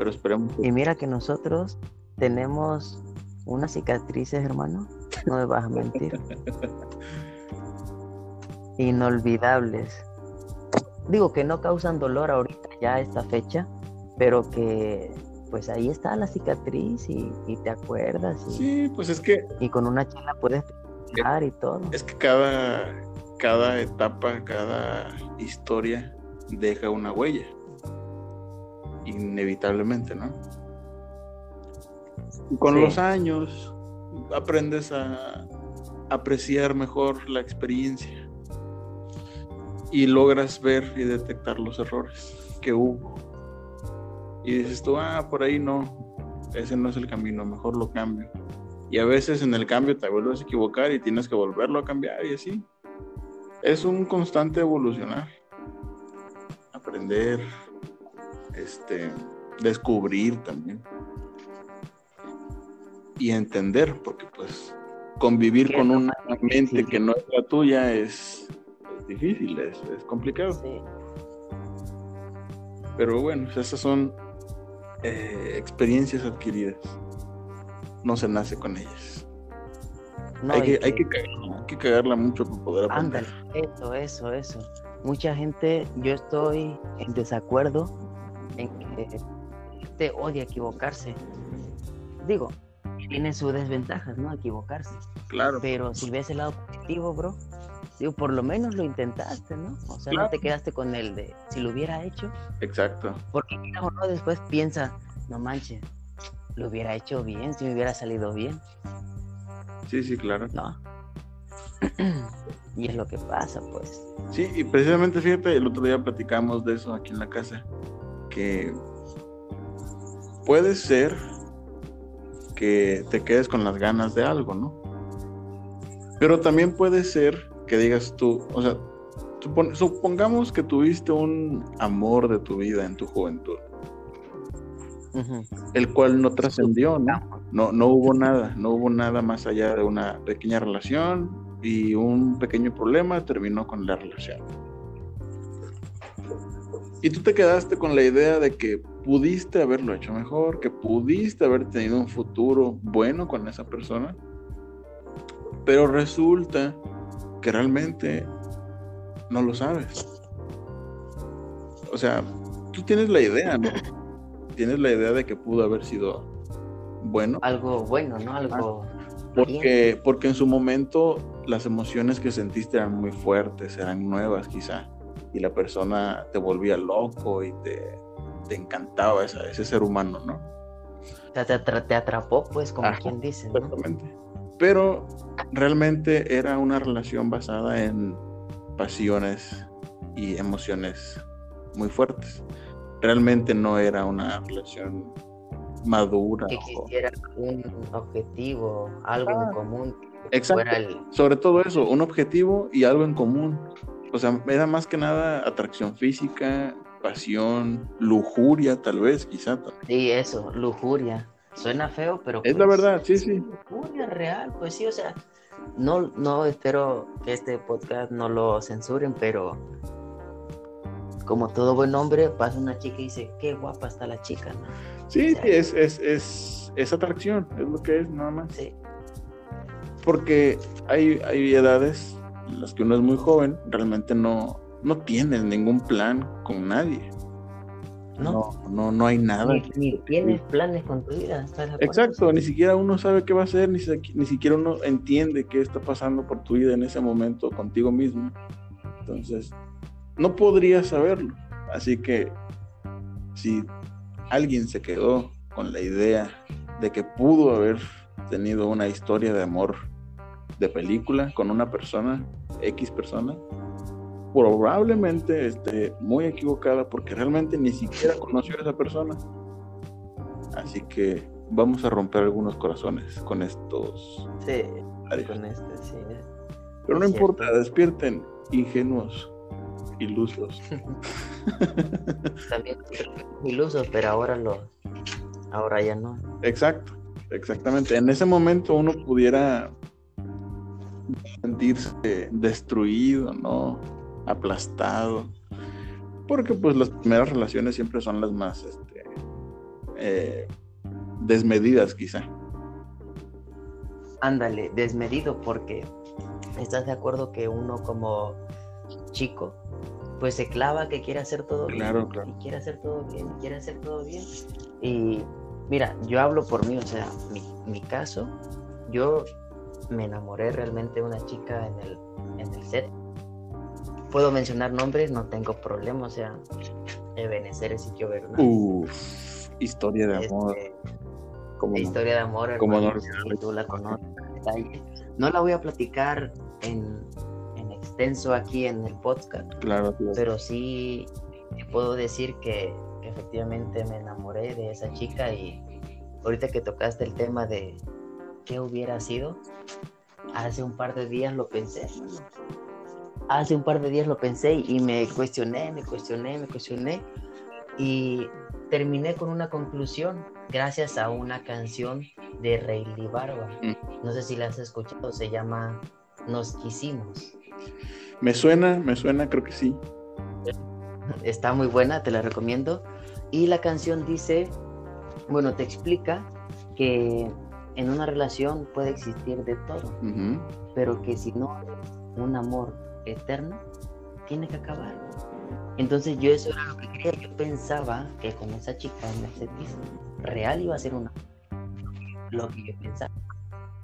Pero esperemos que Y mira que nosotros tenemos unas cicatrices, hermano. No me vas a mentir. Inolvidables. Digo que no causan dolor ahorita ya a esta fecha, pero que pues ahí está la cicatriz y, y te acuerdas y, Sí, pues es que y con una chela puedes platicar y todo. es que cada cada etapa, cada historia deja una huella. Inevitablemente, ¿no? Y con Sí. los años aprendes a apreciar mejor la experiencia y logras ver y detectar los errores que hubo. Y dices tú, ah, por ahí no, ese no es el camino, mejor lo cambio. Y a veces en el cambio te vuelves a equivocar y tienes que volverlo a cambiar y así. Es un constante evolucionar. Aprender, este, descubrir también. Y entender, porque pues convivir ¿Qué con una mente que no es la tuya es, es difícil, es, es complicado. Sí. Pero bueno, pues, esas son eh, experiencias adquiridas. No se nace con ellas. No, hay, que, hay, que cagarla, hay que cagarla mucho para poder aprender. Ándale, eso, eso, eso. Mucha gente, yo estoy en desacuerdo en que te odia equivocarse. Digo, tiene sus desventajas, ¿no? Equivocarse. Claro. Pero si ves el lado positivo, bro, digo, por lo menos lo intentaste, ¿no? O sea, Claro. no te quedaste con el de si lo hubiera hecho, Exacto. porque uno después piensa, no manches, lo hubiera hecho bien, si me hubiera salido bien, Sí, sí, claro. ¿no? y es lo que pasa, pues. Sí, y precisamente fíjate, el otro día platicamos de eso aquí en la casa, que puede ser que te quedes con las ganas de algo, ¿no? Pero también puede ser que digas tú, o sea, supon- supongamos que tuviste un amor de tu vida en tu juventud, el cual no trascendió, ¿no? No, no hubo nada, no hubo nada más allá de una pequeña relación y un pequeño problema terminó con la relación. Y tú te quedaste con la idea de que pudiste haberlo hecho mejor, que pudiste haber tenido un futuro bueno con esa persona, pero resulta que realmente no lo sabes. O sea, tú tienes la idea, ¿no? Tienes la idea de que pudo haber sido bueno, Algo bueno, ¿no? Algo... porque, porque en su momento las emociones que sentiste eran muy fuertes, eran nuevas quizá, y la persona te volvía loco y te, te encantaba esa- ese ser humano, ¿no? O sea, te, atra- te atrapó, pues, como Ajá, quien dice, ¿no? Exactamente. Pero realmente era una relación basada en pasiones y emociones muy fuertes. Realmente no era una relación madura. Que o- existiera un objetivo, algo Ah, en común, que exacto. el... sobre todo eso, un objetivo y algo en común. O sea, era más que nada atracción física, pasión, lujuria, tal vez, quizá. también. Sí, eso, lujuria. Suena feo, pero... Es la pues, verdad, sí, sí. Lujuria real, pues sí, o sea, no, no espero que este podcast no lo censuren, pero como todo buen hombre, pasa una chica y dice, qué guapa está la chica, ¿no? Sí, es, es, es, es atracción, es lo que es, nada más. Sí, Porque hay, hay edades las que uno es muy joven, realmente no, no tienes ningún plan con nadie. ¿no? No, no, no hay nada. Ni, ni tienes planes con tu vida. Exacto, ni siquiera uno sabe qué va a hacer, ni, ni siquiera uno entiende qué está pasando por tu vida en ese momento contigo mismo. Entonces, no podrías saberlo. Así que, si alguien se quedó con la idea de que pudo haber tenido una historia de amor de película con una persona, X persona, probablemente esté muy equivocada porque realmente ni siquiera conoció a esa persona. Así que vamos a romper algunos corazones con estos. Sí, Adiós. con este, sí. Pero no importa, despierten ingenuos, ilusos. También ilusos, pero ahora lo, ahora ya no. Exacto, exactamente. En ese momento uno pudiera sentirse destruido, ¿no? Aplastado. Porque pues las primeras relaciones siempre son las más este, eh, desmedidas quizá. Ándale, desmedido porque estás de acuerdo que uno como chico pues se clava que quiere hacer todo Claro, bien claro. y quiere hacer todo bien y quiere hacer todo bien y mira yo hablo por mí o sea mi, mi caso yo me enamoré realmente de una chica en el en el set puedo mencionar nombres no tengo problema o sea Ebenezer Ezequiel Bernal Uf, historia de amor. este, como historia de amor, hermano, no sí, olvidarla. tú la conoces. No la voy a platicar en, en extenso aquí en el podcast, Claro, claro. pero sí te puedo decir que efectivamente me enamoré de esa chica y ahorita que tocaste el tema de qué hubiera sido, hace un par de días lo pensé. Hace un par de días lo pensé y me cuestioné, me cuestioné, me cuestioné y terminé con una conclusión gracias a una canción de Rayleigh Barba. Mm. No sé si la has escuchado, se llama Nos quisimos. Me suena, me suena, creo que sí. Está muy buena, te la recomiendo. Y la canción dice, bueno, te explica que en una relación puede existir de todo, Ujú. pero que si no es un amor eterno, tiene que acabar. Entonces yo eso era lo que quería. Yo pensaba que con esa chica en Mercedes real iba a ser una lo que yo pensaba.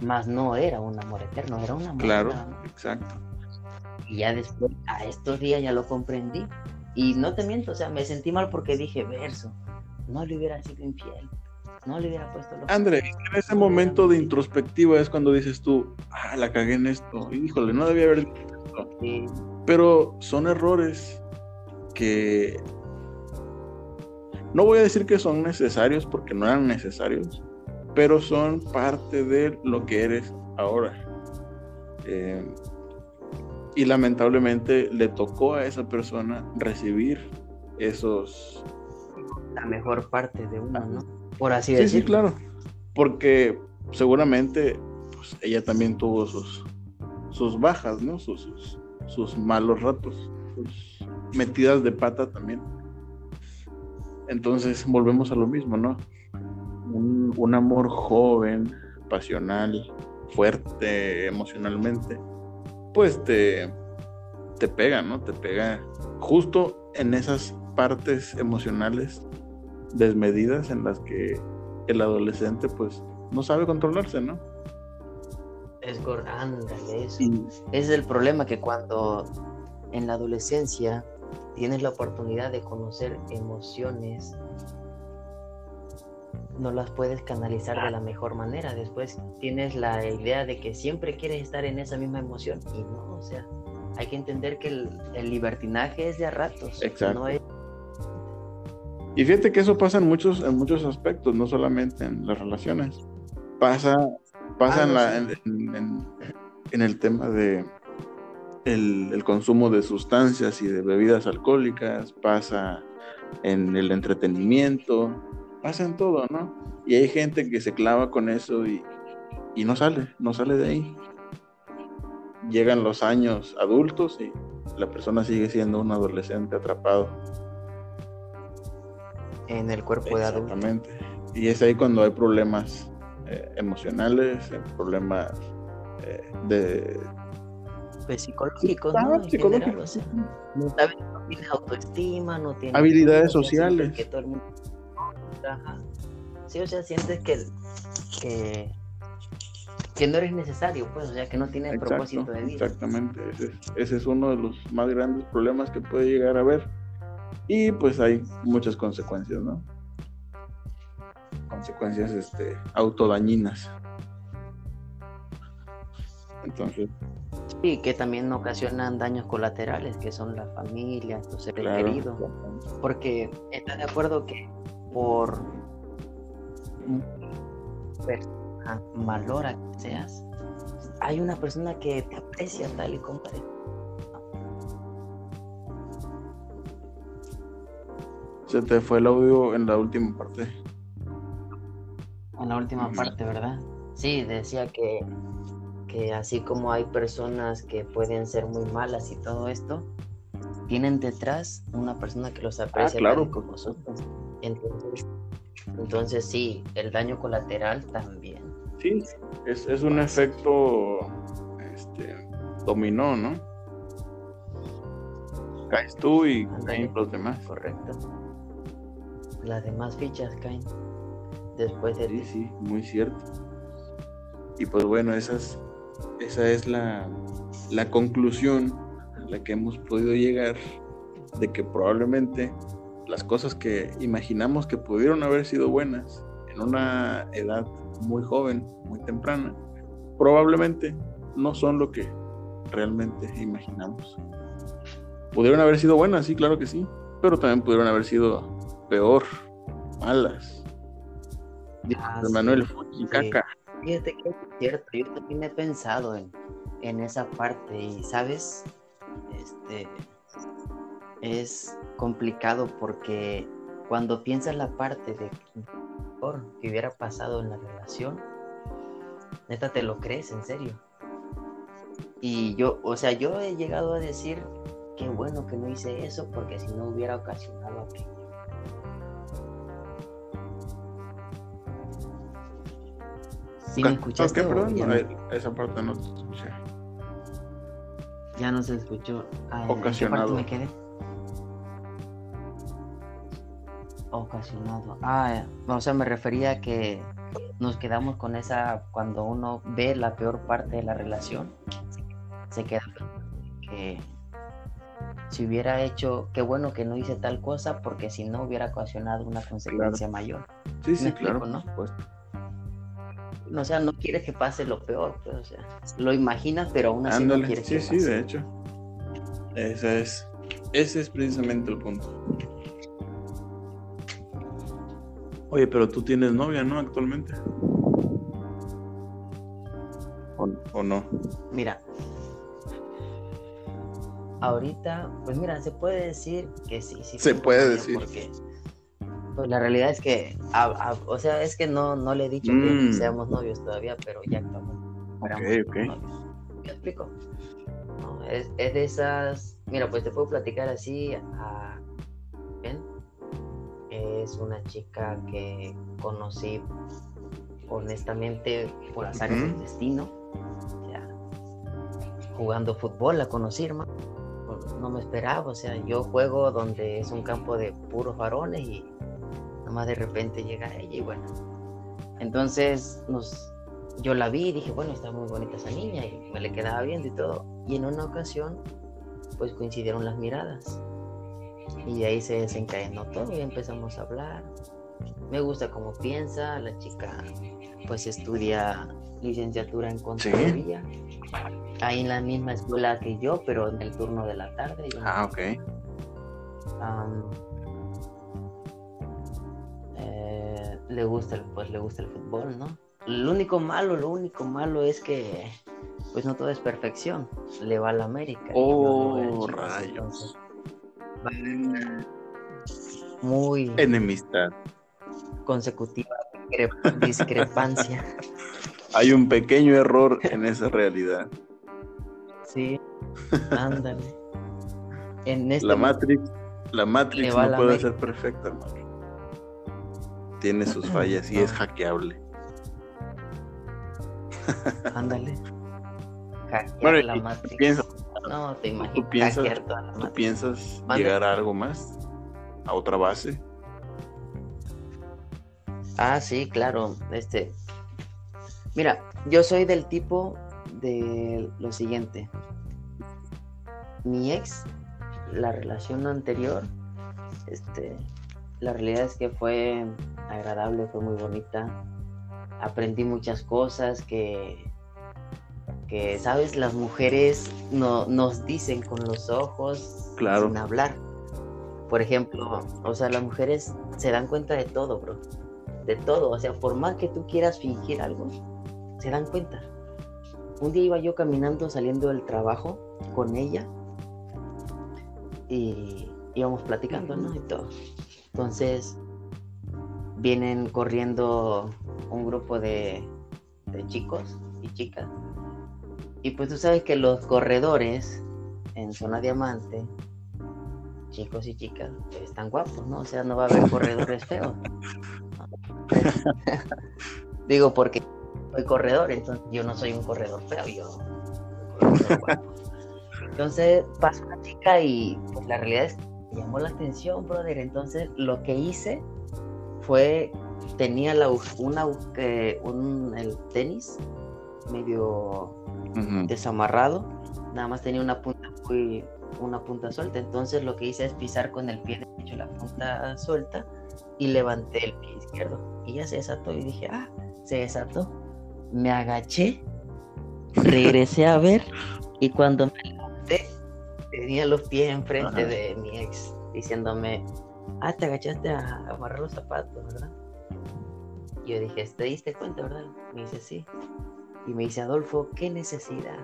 Más no era un amor eterno, era un amor. Claro, más. exacto. Y ya después, a estos días ya lo comprendí. Y no te miento, o sea, me sentí mal porque dije, verso, no le hubiera sido infiel, no le hubiera puesto los... André, en ese momento de introspectiva es cuando dices tú, ah, la cagué en esto, híjole, no debía haber dicho esto. Sí, Pero son errores que no voy a decir que son necesarios porque no eran necesarios, pero son parte de lo que eres ahora. Eh, y lamentablemente le tocó a esa persona recibir esos... la mejor parte de uno, ¿no? Por así Sí, sí, decirlo. claro. Porque seguramente pues, ella también tuvo sus, sus bajas, ¿no? Sus, sus, sus malos ratos, sus metidas de pata también. Entonces volvemos a lo mismo, ¿no? Un, un amor joven, pasional, fuerte emocionalmente, pues te, te pega, ¿no? Te pega justo en esas partes emocionales desmedidas en las que el adolescente pues no sabe controlarse, ¿no? Es ándale, eso. Y Ese es el problema que cuando en la adolescencia tienes la oportunidad de conocer emociones, no las puedes canalizar de la mejor manera. Después tienes la idea de que siempre quieres estar en esa misma emoción y no, o sea, hay que entender que el, el libertinaje es de a ratos. Exacto. No es, Y fíjate que eso pasa en muchos, en muchos aspectos, no solamente en las relaciones. Pasa, pasa Ah, en, no, la- sí. en- en- en el tema de el, el consumo de sustancias y de bebidas alcohólicas, pasa en el entretenimiento, pasa en todo, ¿no? Y hay gente que se clava con eso y, y no sale, no sale de ahí. Llegan los años adultos y la persona sigue siendo un adolescente atrapado. En el cuerpo de adulto. Exactamente. Y es ahí cuando hay problemas eh, emocionales, eh, problemas eh, de... Pues, psicológicos, Ah, ¿no? Psicológicos, general, o sea, no sabes, no tienes autoestima, no tienes Habilidades sociales. que todo el mundo- Ajá. Sí, o sea, sientes que, que, que no eres necesario, pues, o sea, que no tienes Exacto, propósito de vida. exactamente. Ese es, ese es uno de los más grandes problemas que puede llegar a haber. Y pues hay muchas consecuencias, ¿no? Consecuencias este, autodañinas. Entonces, Sí, que también ocasionan daños colaterales, que son la familia, tus seres claro. queridos. Porque estás de acuerdo que por persona malora que seas, hay una persona que te aprecia tal y como eres. Se te fue el audio en la última parte. En la última parte, ¿verdad? Sí, decía que, que así como hay personas que pueden ser muy malas y todo esto, tienen detrás una persona que los aprecia Ah, claro, como son. Entonces, entonces sí, el daño colateral también. Sí, es, es un efecto este, dominó, ¿no? Caes tú y caen los demás. Correcto. Las demás fichas caen después de Sí, ti. sí, muy cierto. Y pues bueno, esa es, esa es la, la conclusión a la que hemos podido llegar de que probablemente las cosas que imaginamos que pudieron haber sido buenas en una edad muy joven, muy temprana, probablemente no son lo que realmente imaginamos. Pudieron haber sido buenas, sí, claro que sí, pero también pudieron haber sido peor, malas. Ah, sí, Manuel sí. Caca. Fíjate que es cierto, yo también he pensado en, en esa parte y, ¿sabes? Este, es complicado porque cuando piensas la parte de que hubiera pasado en la relación, neta te lo crees, en serio. Y yo, o sea, yo he llegado a decir, qué bueno que no hice eso porque si no hubiera ocasionado aquello. ¿Sí me escuchaste o perdón, ya no, no? eh, esa parte no te escuché. Ya no se escuchó. Ah, ¿en qué parte Ocasionado. me quedé? Ocasionado. Ah, o sea, me refería a que nos quedamos con esa, cuando uno ve la peor parte de la relación, se queda que si hubiera hecho, qué bueno que no hice tal cosa, porque si no hubiera ocasionado una consecuencia mayor. Sí, sí, claro, ¿no? O sea, no quieres que pase lo peor, pues, o sea, lo imaginas, pero aún así no quieres sí, que sí, pase. Sí, de hecho. Ese es, ese es precisamente el punto. Oye, pero tú tienes novia, ¿no? Actualmente. ¿O, o no? Mira, ahorita, pues mira, se puede decir que sí, sí. Se puede decir. Porque, pues la realidad es que, a- a- o sea, es que no, no le he dicho que Mm. seamos novios todavía, pero ya estamos. éramos ok. novios. ¿Me explico? No, es, es de esas, mira, pues te puedo platicar así a... ¿ven? Es una chica que conocí honestamente por azar del destino. Sea, jugando fútbol la conocí, hermano. No- No me esperaba, o sea, yo juego donde es un campo de puros varones y nada más de repente llega ella y bueno. Entonces nos, yo la vi y dije, bueno, está muy bonita esa niña y me le quedaba viendo y todo. Y en una ocasión, pues coincidieron las miradas. Y de ahí se desencadenó todo y empezamos a hablar. Me gusta cómo piensa, la chica pues estudia licenciatura en contaduría. Ahí en la misma escuela que yo, pero en el turno de la tarde. Ah, ok. Eh, le gusta el, pues le gusta el fútbol, ¿no? Lo único malo, lo único malo es que pues no todo es perfección. Le va a la América. Oh, Chivas, rayos. entonces, una muy Enemistad. consecutiva discre- discrepancia. Hay un pequeño error en esa realidad. Sí, ándale. En este La Matrix, la Matrix no la puede América. ser perfecta, hermano. Tiene sus fallas y es hackeable. ándale. Hackear Bueno, la Matrix. piensa- No, te imaginas. ¿Tú piensas- hackear toda la ¿Tú Matrix. piensas llegar a algo más? ¿A otra base? Ah, sí, claro. Este. Mira, yo soy del tipo de lo siguiente. Mi ex, la relación anterior, este, la realidad es que fue agradable, fue muy bonita. Aprendí muchas cosas que, que sabes, las mujeres no, nos dicen con los ojos Claro. sin hablar. Por ejemplo, o sea, las mujeres se dan cuenta de todo, bro de todo. O sea, por más que tú quieras fingir algo, se dan cuenta. Un día iba yo caminando saliendo del trabajo con ella y íbamos platicando, ¿no? Y todo. Entonces vienen corriendo un grupo de, de chicos y chicas. Y pues tú sabes que los corredores en zona diamante, chicos y chicas, están guapos, ¿no? O sea, no va a haber corredores feos. Digo, porque soy corredor, entonces yo no soy un corredor feo, yo soy un corredor guapo. Entonces pasó una chica y pues la realidad es que llamó la atención, brother. Entonces lo que hice fue, tenía la, una, eh, un, el tenis medio desamarrado, nada más tenía una punta muy, una punta suelta. Entonces lo que hice es pisar con el pie derecho la punta suelta y levanté el pie izquierdo. Y ya se desató y dije, ah, se desató. Me agaché, regresé a ver y cuando me levanté tenía los pies enfrente Ajá. de mi ex diciéndome, ah, te agachaste a amarrar los zapatos, ¿verdad? Y yo dije, ¿te diste cuenta, verdad? Me dice, sí. Y me dice, Adolfo, ¿qué necesidad?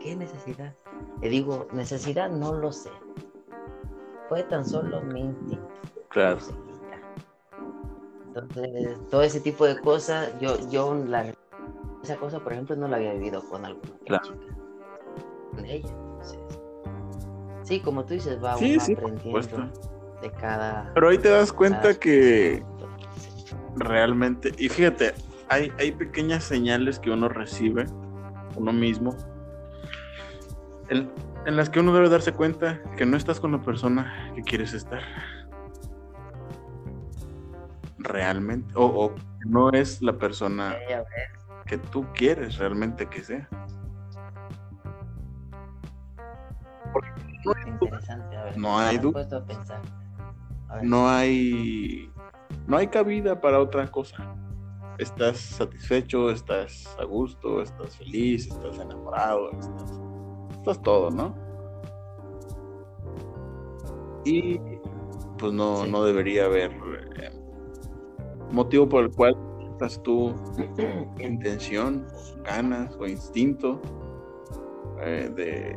¿Qué necesidad? Le digo, necesidad no lo sé. Fue tan solo mi instinto. Claro. Entonces, todo ese tipo de cosas, yo, yo la, esa cosa, por ejemplo, no la había vivido con alguna Claro. chica. Con ella. Entonces, sí, como tú dices, va Sí, uno sí, aprendiendo de cada. Pero ahí te das cuenta que realmente, y fíjate, hay, hay pequeñas señales que uno recibe, uno mismo, en, en las que uno debe darse cuenta que no estás con la persona que quieres estar. realmente, o, o no es la persona que tú quieres realmente que sea. Interesante, a ver. No hay duda. No hay, no hay cabida para otra cosa. Estás satisfecho, estás a gusto, estás feliz, estás enamorado, estás, estás todo, ¿no? Y pues no, Sí. no debería haber eh, motivo por el cual estás tú intención, ganas o instinto eh, de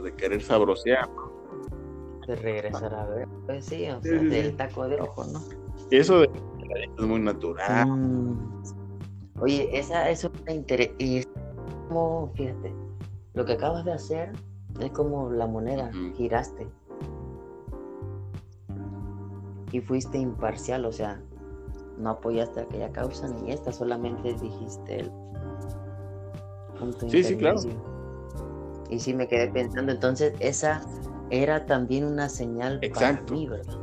pues de querer sabrosear. de regresar a ver. Pues sí, o sea, sí, del taco de ojo, ¿no? Y eso de es muy natural. Mm. Oye, esa es una interés. Y es como, fíjate, lo que acabas de hacer es como la moneda, giraste. Y fuiste imparcial, o sea, no apoyaste aquella causa ni esta, solamente dijiste el punto Sí, sí, claro. Y sí me quedé pensando, entonces esa era también una señal Exacto. para mí, ¿verdad?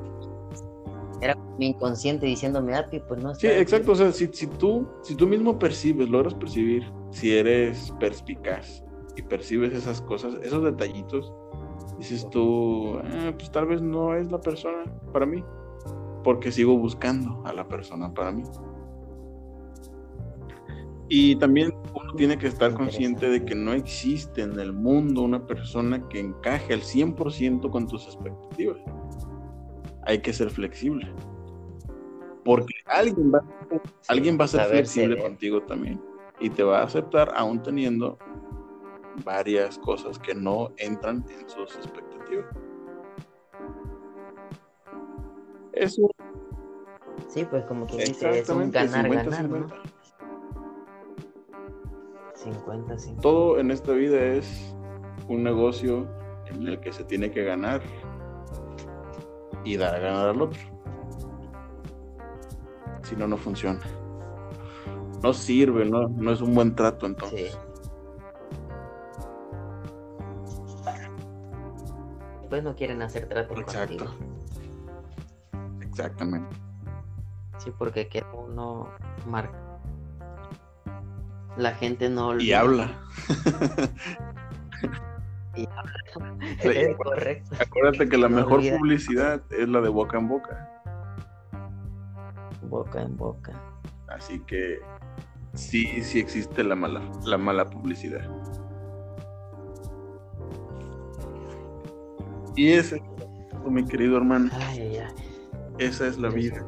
Era mi inconsciente diciéndome, Api, pues no Sí, está exacto. O sea, si, si tú, si tú mismo percibes, logras percibir, si eres perspicaz y percibes esas cosas, esos detallitos, dices tú, "Ah, pues tal vez no es la persona para mí, porque sigo buscando a la persona para mí. Y también uno tiene que estar consciente de que no existe en el mundo una persona que encaje al 100% con tus expectativas. Hay que ser flexible. Porque alguien va, alguien va a ser saber flexible contigo también. Y te va a aceptar aún teniendo varias cosas que no entran en sus expectativas. Eso Sí, pues como quien dice, es un ganar-ganar, ¿no? 50-50. 50, 50. Todo en esta vida es un negocio en el que se tiene que ganar y dar a ganar al otro. Si no, no funciona. No sirve, no, no es un buen trato entonces. Sí. Pues no quieren hacer trato Exacto. contigo. Exactamente. Sí, porque que uno marca. La gente no Y olvida. habla. Y habla. Sí. Es correcto. Acuérdate que la No mejor olvida. publicidad es la de boca en boca. Boca en boca. Así que sí, sí existe la mala, la mala publicidad. Y ese, mi querido hermano, Ay, ay, ay. esa es la vida.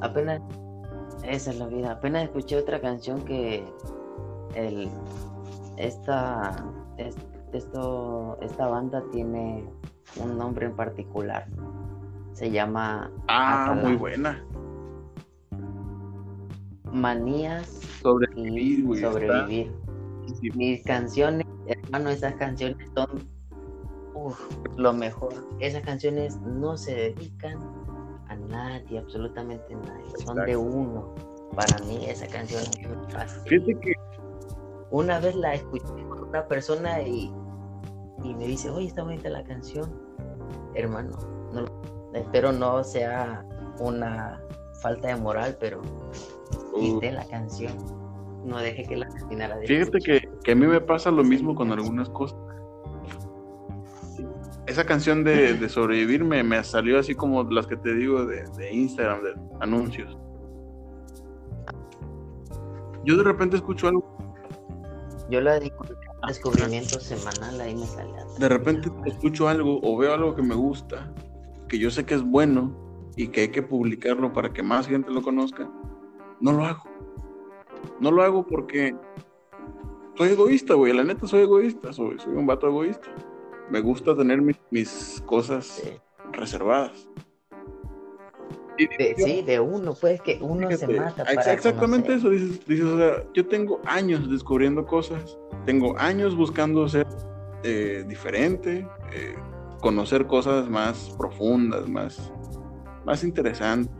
Apenas. Esa es la vida. Apenas escuché otra canción que. El. Esta. es- esto. Esta banda tiene un nombre en particular. Se llama Ah, muy buena. Manías Sobrevivir, y güey. sobrevivir. sí, Mis canciones, hermano, esas canciones son uf, lo mejor. Esas canciones no se dedican a nadie, absolutamente nadie. Son de uno. Para mí esa canción es muy fácil. Fíjate que Una vez la escuché con una persona y, y me dice, oye, está bonita la canción. Hermano, no espero no sea una falta de moral, pero uh, quité la canción. No deje que la terminara Fíjate que, que a mí me pasa lo mismo con algunas cosas. Esa canción de, de sobrevivir me, me salió así como las que te digo de, de Instagram, de anuncios. Yo de repente escucho algo, Yo la descubrimiento semanal, ahí me sale. de repente escucho algo o veo algo que me gusta, que yo sé que es bueno y que hay que publicarlo para que más gente lo conozca. No lo hago. No lo hago porque soy egoísta, güey. La neta soy egoísta. Soy, soy un vato egoísta. Me gusta tener mis, mis cosas Sí. reservadas. De, sí, de uno, pues que uno se mata ex- para exactamente conocer. eso. Dices, dices, o sea, yo tengo años descubriendo cosas. Tengo años buscando ser eh, diferente, eh, conocer cosas más profundas, más, más interesantes.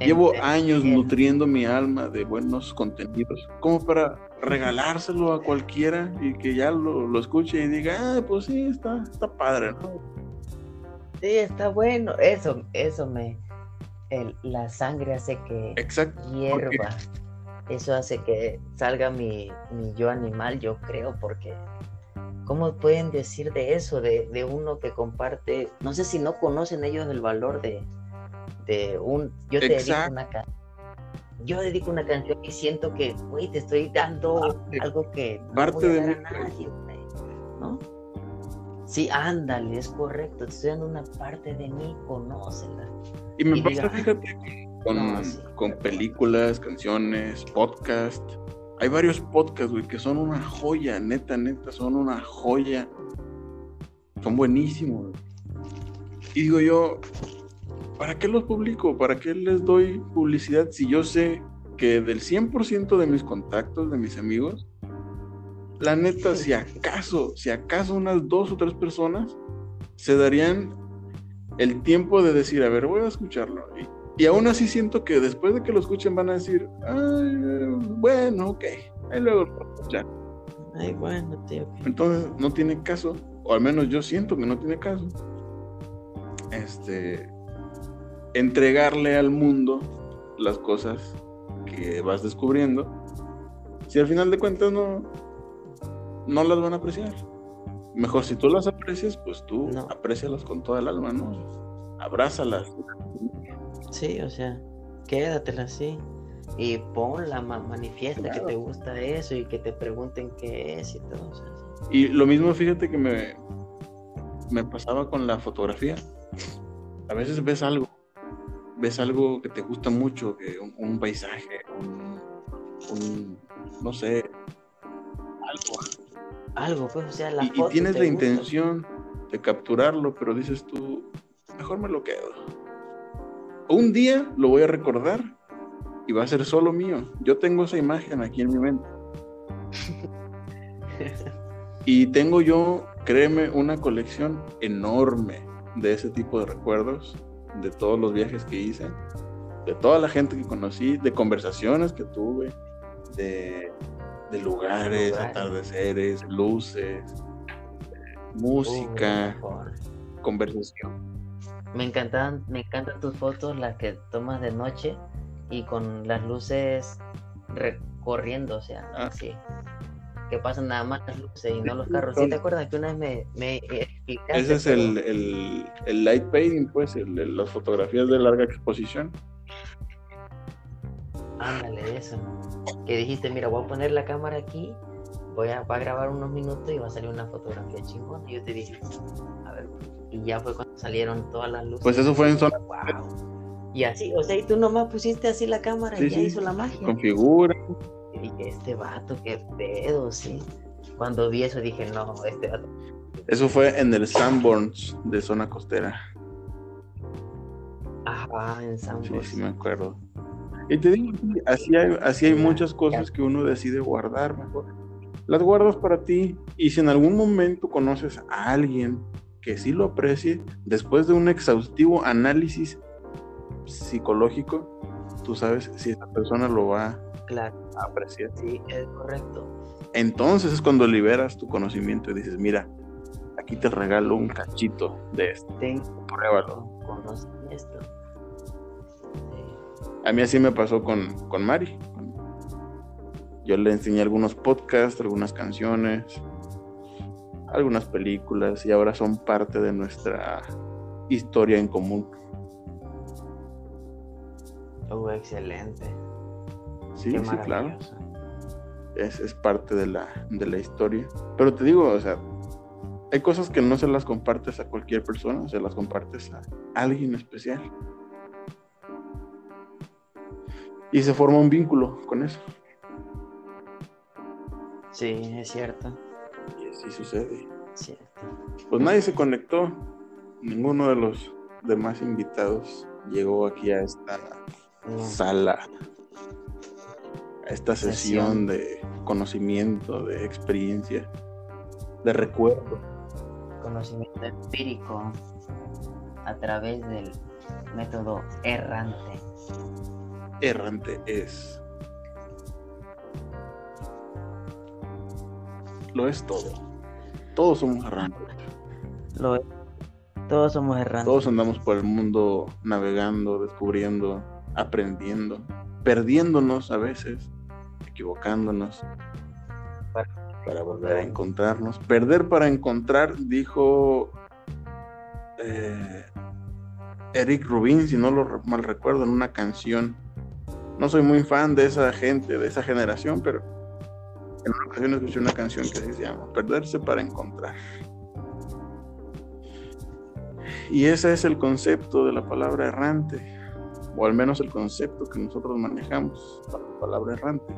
Llevo años nutriendo mi alma de buenos contenidos, como para regalárselo a cualquiera y que ya lo, lo escuche y diga, ah, pues sí, está, está padre, ¿no? Sí, está bueno. Eso, eso me. El, la sangre hace que Exacto. hierva. Eso hace que salga mi, mi yo animal, yo creo, porque ¿cómo pueden decir de eso? De, de uno que comparte. No sé si no conocen ellos el valor de, de un. Yo te dedico Exacto. una canción. Yo dedico una canción y siento que, güey, te estoy dando Parte- algo que no parte voy a de a güey. nadie, güey. ¿No? Sí, ándale, es correcto. Te estoy dando una parte de mí, conócela. Y me Y pasa, diga, fíjate, con, no, sí. con películas, canciones, podcast. Hay varios podcasts, güey, que son una joya, neta, neta, son una joya. Son buenísimos. Y digo yo, ¿para qué los publico? ¿Para qué les doy publicidad si yo sé que del 100% de mis contactos, de mis amigos, la neta, si acaso, si acaso unas dos o tres personas se darían el tiempo de decir, a ver, voy a escucharlo. Y, y aún así siento que después de que lo escuchen van a decir, "Ay, bueno, ok, ahí luego lo voy a escuchar. Ay, bueno, tío. Entonces no tiene caso, o al menos yo siento que no tiene caso, este, entregarle al mundo las cosas que vas descubriendo, si al final de cuentas no, no las van a apreciar. Mejor si tú las aprecias, pues tú No. aprécialas con toda el alma, ¿no? Abrázalas. Sí, o sea, quédatela así. Y ponla, ma- manifiesta que te gusta eso y que te pregunten qué es y todo. o sea, sí. Y lo mismo, fíjate que me, me pasaba con la fotografía. A veces ves algo, ves algo que te gusta mucho, que un, un paisaje, un, un- no sé, algo. Algo, pues, o sea, la Y, y tienes la gusta. intención de capturarlo, pero dices tú, mejor me lo quedo. Un día lo voy a recordar y va a ser solo mío. Yo tengo esa imagen aquí en mi mente. Y tengo yo, créeme, una colección enorme de ese tipo de recuerdos, de todos los viajes que hice, de toda la gente que conocí, de conversaciones que tuve, de, de lugares, Lugares. atardeceres, luces, música, Uh, conversación. Me encantan, me encantan tus fotos, las que tomas de noche y con las luces recorriendo, o sea, Ah. así. Que pasan nada más las luces y no los carros. ¿Sí te acuerdas que una vez me, me explicaste? Ese es el, el, el light painting, pues, el- las fotografías de larga exposición. Ándale, eso. Que dijiste, mira, voy a poner la cámara aquí, voy a, va a grabar unos minutos y va a salir una fotografía chingona. Y yo te dije, a ver, y ya fue cuando salieron todas las luces. Pues eso fue en zona Wow. Y así, o sea, y tú nomás pusiste así la cámara Sí, y ya sí. hizo la magia. configura. Y dije, este vato, qué pedo, sí. Cuando vi eso dije, no, este vato. Eso fue en el Sanborns de zona costera. Ajá, en San Sí, sí me acuerdo. Y te digo, sí, así hay, así hay muchas cosas que uno decide guardar mejor. Las guardas para ti y si en algún momento conoces a alguien que sí lo aprecie, después de un exhaustivo análisis psicológico, tú sabes si esa persona lo va Claro, sí, es correcto. Entonces es cuando liberas tu conocimiento y dices, mira, aquí te regalo un cachito de esto, Tengo pruébalo. conocimiento. Sí. A mí así me pasó con, con Mari. Yo le enseñé algunos podcasts, algunas canciones, algunas películas y ahora son parte de nuestra historia en común. Oh, excelente. Sí, Qué sí, claro. Es, es parte de la, de la historia. Pero te digo, o sea, hay cosas que no se las compartes a cualquier persona, se las compartes a alguien especial. Y se forma un vínculo con eso. Sí, es cierto. Y así sucede. cierto. Pues nadie se conectó. Ninguno de los demás invitados llegó aquí a esta No. sala, a esta Sesión. sesión de conocimiento, de experiencia, de recuerdo. Conocimiento empírico a través del método errante. Errante es. Lo es todo. Todos somos errantes. Lo es. Todos somos errantes. Todos andamos por el mundo navegando, descubriendo, aprendiendo, perdiéndonos a veces, equivocándonos para, volver a encontrarnos. Perder para encontrar, dijo eh, Eric Rubin, si no lo mal recuerdo, en una canción. No soy muy fan de esa gente, de esa generación, pero en una ocasión escuché una canción que se llama Perderse para encontrar. Y ese es el concepto de la palabra errante, o al menos el concepto que nosotros manejamos la palabra errante.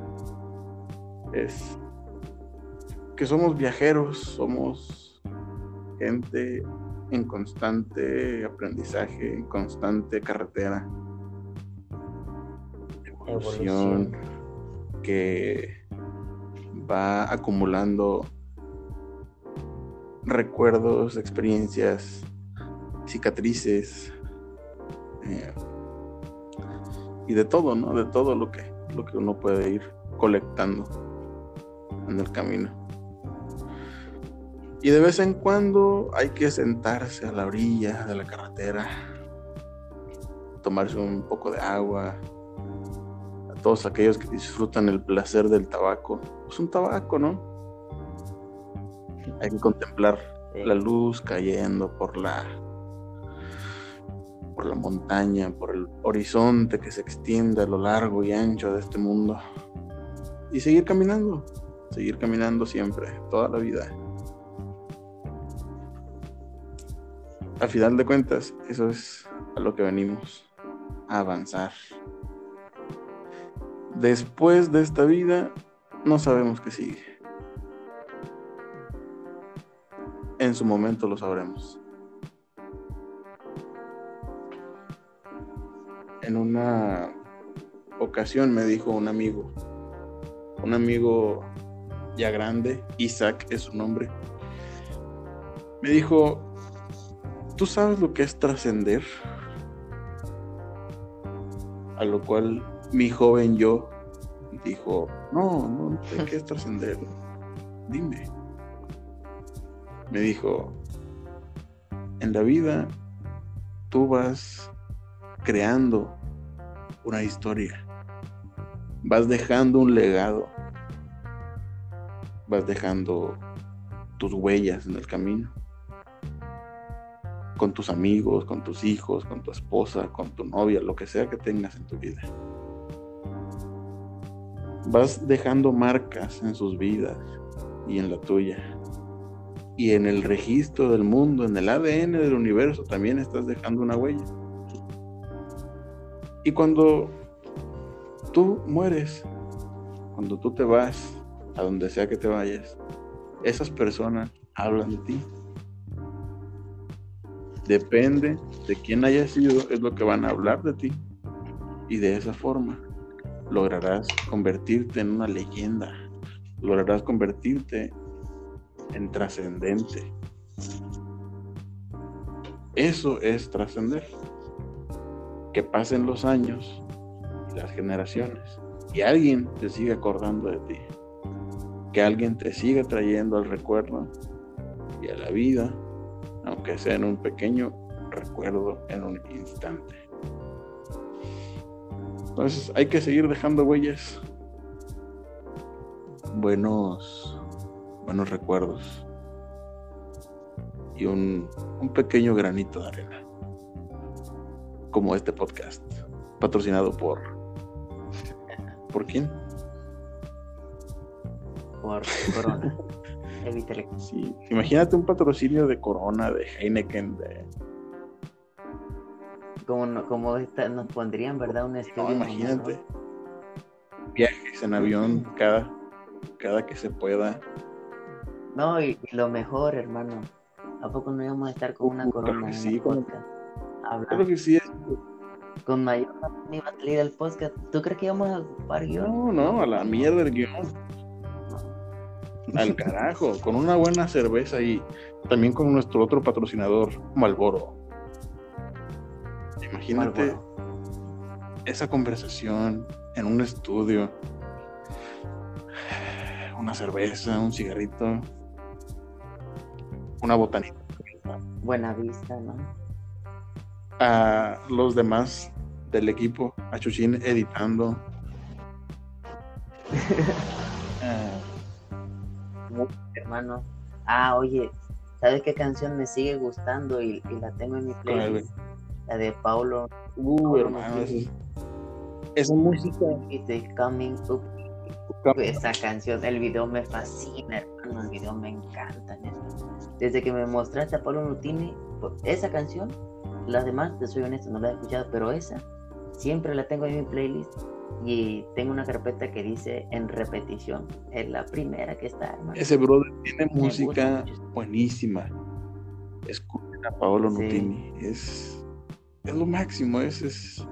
Es que somos viajeros, somos gente en constante aprendizaje, en constante carretera. Evolución, que va acumulando recuerdos, experiencias, cicatrices eh, y de todo, ¿no? De todo lo que, lo que uno puede ir colectando en el camino. Y de vez en cuando hay que sentarse a la orilla de la carretera, tomarse un poco de agua. A todos aquellos que disfrutan el placer del tabaco, es un tabaco, ¿no? Hay que contemplar la luz cayendo por la por la montaña, por el horizonte que se extiende a lo largo y ancho de este mundo. Y seguir caminando, seguir caminando siempre, toda la vida. A final de cuentas, eso es a lo que venimos, a avanzar. Después de esta vida, no sabemos qué sigue. En su momento lo sabremos. En una ocasión me dijo un amigo, un amigo ya grande, Isaac es su nombre, me dijo, ¿tú sabes lo que es trascender? A lo cual mi joven yo dijo, no, no, no sé qué es trascender, dime. Me dijo, en la vida tú vas creando una historia. Vas dejando un legado. Vas dejando tus huellas en el camino. Con tus amigos, con tus hijos, con tu esposa, con tu novia, lo que sea que tengas en tu vida. Vas dejando marcas en sus vidas y en la tuya. Y en el registro del mundo, en el ADN del universo, también estás dejando una huella. Y cuando tú mueres, cuando tú te vas, a donde sea que te vayas, esas personas hablan de ti. Depende de quién haya sido, es lo que van a hablar de ti. Y de esa forma lograrás convertirte en una leyenda. Lograrás convertirte en trascendente. Eso es trascender que pasen los años y las generaciones y alguien te siga acordando de ti, que alguien te siga trayendo al recuerdo y a la vida, aunque sea en un pequeño recuerdo en un instante. Entonces hay que seguir dejando huellas, buenos, buenos recuerdos. Y un, un pequeño granito de arena como este podcast, patrocinado por... ¿Por quién? Por Corona. Sí, imagínate un patrocinio de Corona, de Heineken, de... Como, como nos pondrían, ¿verdad? Un estudio. imagínate. Viajes en avión cada, cada que se pueda. No, y, lo mejor, hermano. ¿A poco no íbamos a estar con una corona? sí, con, Creo que sí. Con mayor ni iba a salir el podcast. ¿Tú crees que íbamos a ocupar guion? No, no, a la mierda el guion. Al carajo, con una buena cerveza y también con nuestro otro patrocinador, Malboro. Imagínate esa conversación en un estudio, una cerveza, un cigarrito, una botanita Buena vista, ¿no? A los demás del equipo, a Chuchín editando. Hermano. Ah, oye, ¿sabes qué canción me sigue gustando y, y la tengo en mi playlist? La de Paulo. Uh, Paulo hermano, esa, esa música. Coming up. Esa canción, el video me fascina, hermano. El video me encanta. Desde que me mostraste a Pablo Nutini, pues, esa canción, las demás, te soy honesto, no la he escuchado, pero esa siempre la tengo en mi playlist y tengo una carpeta que dice en repetición. Es la primera que está, hermano. Ese brother tiene Me música buenísima. Escuchen a Paolo Sí. Nutini. Es, es lo máximo. Es, es...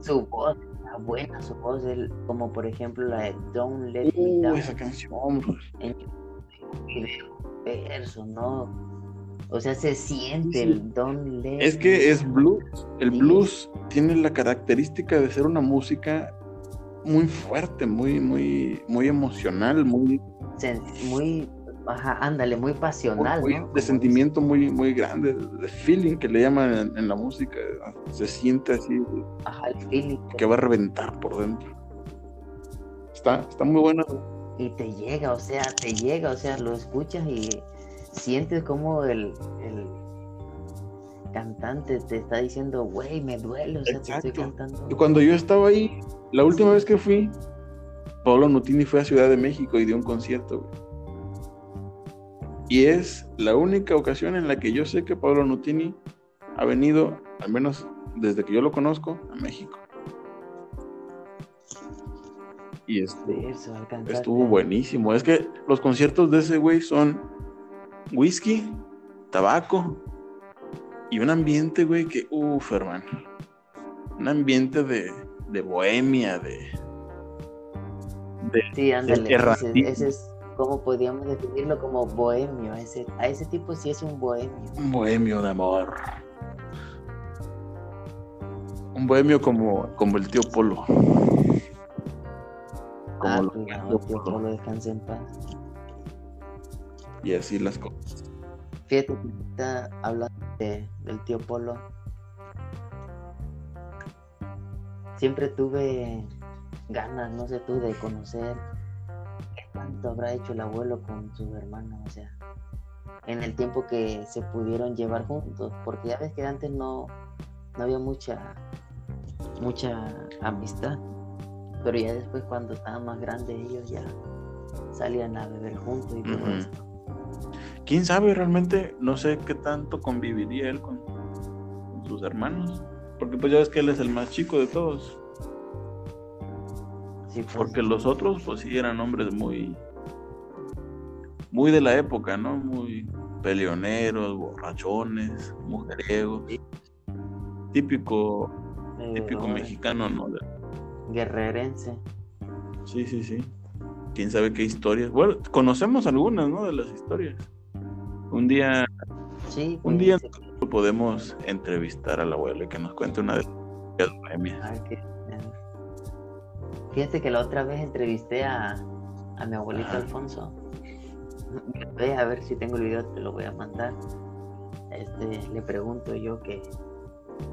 Su voz, está buena su voz, el- como por ejemplo la de Don't Let Me Uh, Down. esa canción, en verso, ¿no? O sea, se siente el Don't Let Es que es blues. El Sí. blues tiene la característica de ser una música muy fuerte, muy, muy, muy emocional, muy, muy, ajá, ándale, muy pasional, muy- ¿no? de sentimiento muy, muy grande, de feeling que le llaman en, en la música. Se siente así Ajá, el feeling. que va a reventar por dentro. Está, está muy bueno. Y te llega, o sea, te llega, o sea, lo escuchas y sientes como el, el cantante te está diciendo, güey, me duele, o sea, te estoy cantando. Y cuando yo estaba ahí, la última vez que fui, Pablo Nutini fue a Ciudad de México y dio un concierto. güey. Y es la única ocasión en la que yo sé que Pablo Nutini ha venido, al menos desde que yo lo conozco, a México. Y estuvo buenísimo. Es que los conciertos de ese güey son whisky, tabaco y un ambiente, güey, que, uff, hermano. Un ambiente de, de bohemia, de, de Sí, ándale, ese, ese es, como podríamos definirlo como bohemio, ese, a ese tipo sí es un bohemio. un bohemio de amor. Un bohemio como, como el tío Polo. Como Ah, lo- claro, tío, que lo descanse en paz. Y así las cosas. Fíjate que ahorita hablando de- del tío Polo. Siempre tuve ganas, no sé tú, de conocer qué tanto habrá hecho el abuelo con su hermano, o sea, en el tiempo que se pudieron llevar juntos, porque ya ves que antes no, no había mucha, mucha amistad, pero ya después cuando estaban más grandes ellos ya salían a beber juntos y todo Ujú. esto. ¿Quién sabe realmente? No sé qué tanto conviviría él con, con sus hermanos. Porque pues ya ves que él es el más chico de todos. Sí, pues, Porque los otros pues sí eran hombres muy... Muy de la época, ¿no? Muy peleoneros, borrachones, mujeriegos. Sí. Típico, típico no, mexicano, ¿no? Guerrerense. Sí, sí, sí. Quién sabe qué historias. Bueno, conocemos algunas, ¿no? De las historias. Un día Sí, Un pues, día- sí, podemos entrevistar al abuelo y que nos cuente una de las bohemias. a ver qué- Fíjate que la otra vez entrevisté a, a mi abuelito Ajá. Alfonso. Ve a ver si tengo el video, te lo voy a mandar. Este, le pregunto yo que,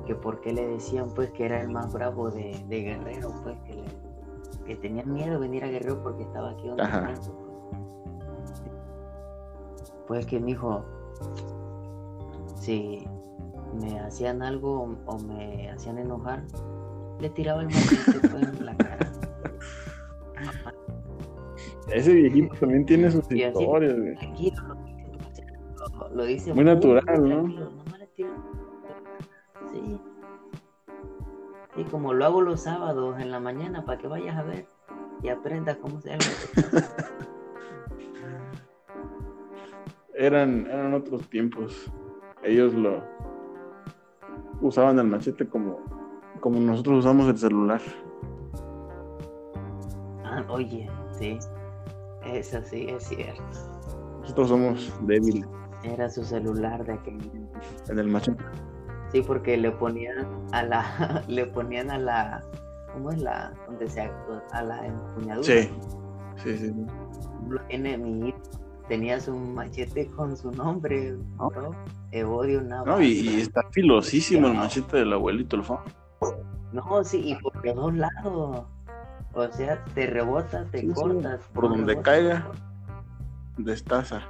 que por qué le decían pues que era el más bravo de, de Guerrero, pues que, le- que tenían miedo de venir a Guerrero porque estaba aquí donde Franco, Pues que mi hijo, si me hacían algo o, me hacían enojar, le tiraba el machete en la cara. Ese viejito también tiene sus Y así- historias, güey. Tranquilo, lo dice, lo, lo dice Muy natural, ¿no? nomás le tiro. Sí. Y como lo hago los sábados en la mañana para que vayas a ver y aprendas cómo se hace. Eran, eran otros tiempos. Ellos lo usaban el machete como, como nosotros usamos el celular. Ah, oye, sí. Eso sí es cierto. Nosotros somos débiles Era su celular de aquel. en el machete. Sí, porque le ponían a la, le ponían a la, ¿cómo es la, donde se, a la empuñadura? Sí, sí, sí. sí. Tenías un machete con su nombre, bro. Evodio Nava. No, y, y está filosísimo el machete del abuelito, el fa. No, sí, y por los dos lados. O sea, te rebota, te Sí, sí, cortas. Por no donde rebota. caiga, destaza.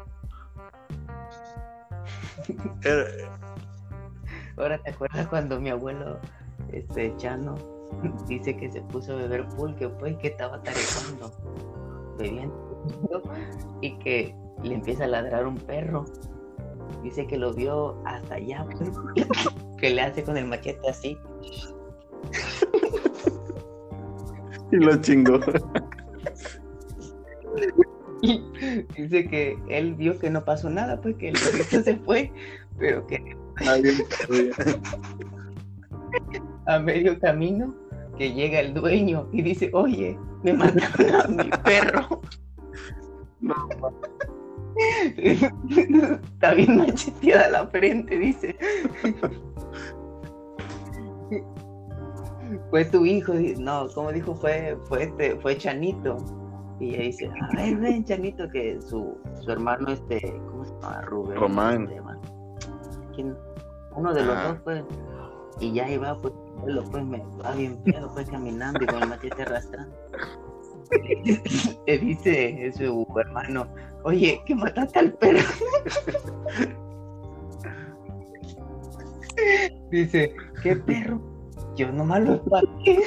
Era- Ahora te acuerdas cuando mi abuelo, este Chano, dice que se puso a beber pulque, pues que estaba tareando, bebiendo, y que le empieza a ladrar un perro. Dice que lo vio hasta allá, pues, que le hace con el machete así. y lo chingó. Dice que él vio que no pasó nada, pues que el perrito se fue, pero que a medio camino que llega el dueño y dice, oye, me mataron a mi perro. No, Está bien macheteada la frente, dice. Fue tu hijo, no, como dijo, fue, fue este, fue Chanito. Y ella dice, a ver, ven, Chanito, que su, su hermano, este, ¿cómo se llama? Rubén. Román. Uno de los dos, pues. Y ya iba, pues, pues, me va bien pedo, pues, caminando y con el machete arrastrando. Le dice su hermano, oye, que mataste al perro. Dice, ¿qué perro? Yo nomás lo espanté.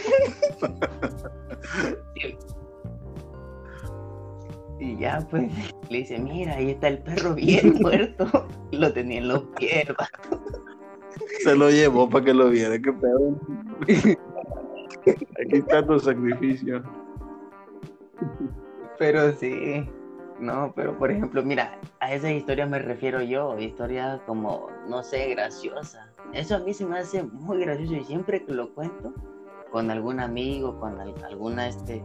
Y ya pues le dice, mira, ahí está el perro bien muerto. Y lo tenía en los pies. Se lo llevó para que lo viera, qué pedo. Aquí está tu sacrificio. Pero sí. No, pero por ejemplo, mira, a esas historias me refiero yo, historias como, no sé, graciosas. Eso a mí se me hace muy gracioso y siempre que lo cuento con algún amigo, con al- alguna, este,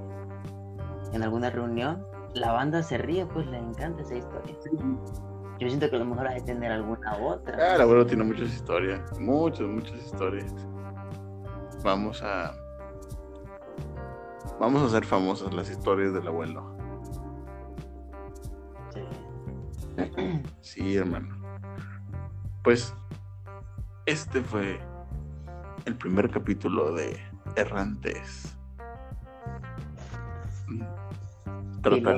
en alguna reunión, la banda se ríe, pues le encanta esa historia. Yo siento que a lo mejor hay que tener alguna otra. Ah, el abuelo tiene muchas historias, muchas, muchas historias. Vamos a. Vamos a hacer famosas las historias del abuelo. Sí. Hermano. Pues este fue el primer capítulo de Errantes. Tratar-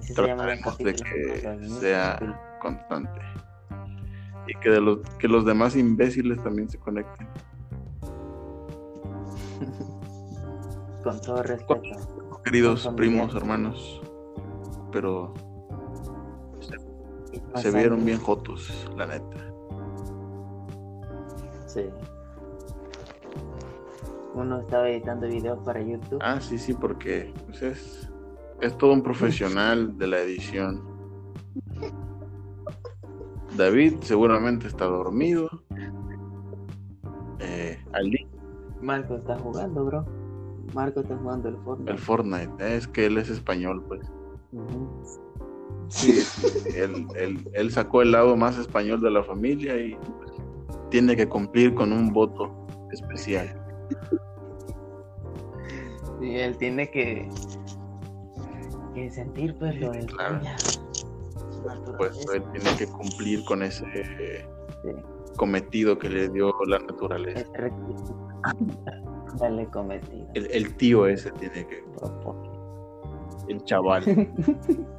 se llama trataremos de que sea constante. Y que, de los, que los demás imbéciles también se conecten. Con todo respeto. Queridos primos, hermanos. Pero Se vieron bien jotos, la neta. Sí. Uno estaba editando videos para YouTube. Ah, sí, sí, porque pues, es, es todo un profesional de la edición. David seguramente está dormido. Eh, Ali, Marco está jugando, bro. Marco está jugando el Fortnite. el Fortnite, es que él es español, pues. Sí, él, él- él sacó el lado más español de la familia y tiene que cumplir con un voto especial. Y él tiene que, que sentir pues lo del Claro. Pues él tiene que cumplir con ese Sí. cometido que le dio la naturaleza. Dale cometido. El, el tío ese tiene que, el chaval.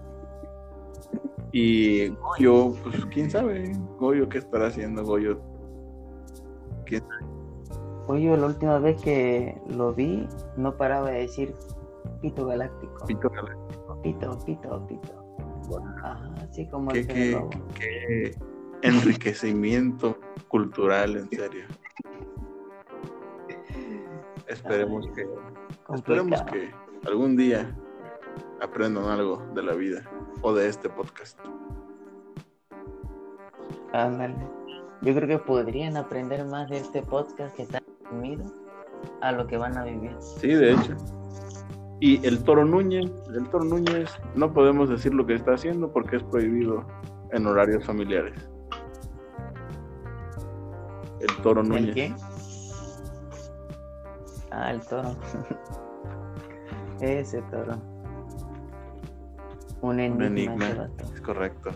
Y Goyo, pues quién sabe, Goyo qué estará haciendo Goyo. ¿Quién sabe? Oye, la última vez que lo vi, no paraba de decir pito galáctico. Pito Galáctico. Pito, pito, pito. Ajá, así como Qué, qué- qué enriquecimiento cultural, en serio. Esperemos que, esperemos que algún día aprendan algo de la vida o de este podcast. Ándale. Yo creo que podrían aprender más de este podcast que está conmigo a lo que van a vivir. Sí, de hecho. Y el Toro Núñez, el Toro Núñez, no podemos decir lo que está haciendo porque es prohibido en horarios familiares. El Toro ¿El Núñez. qué? Ah, el toro. Ese toro. Un enigma. Es correcto.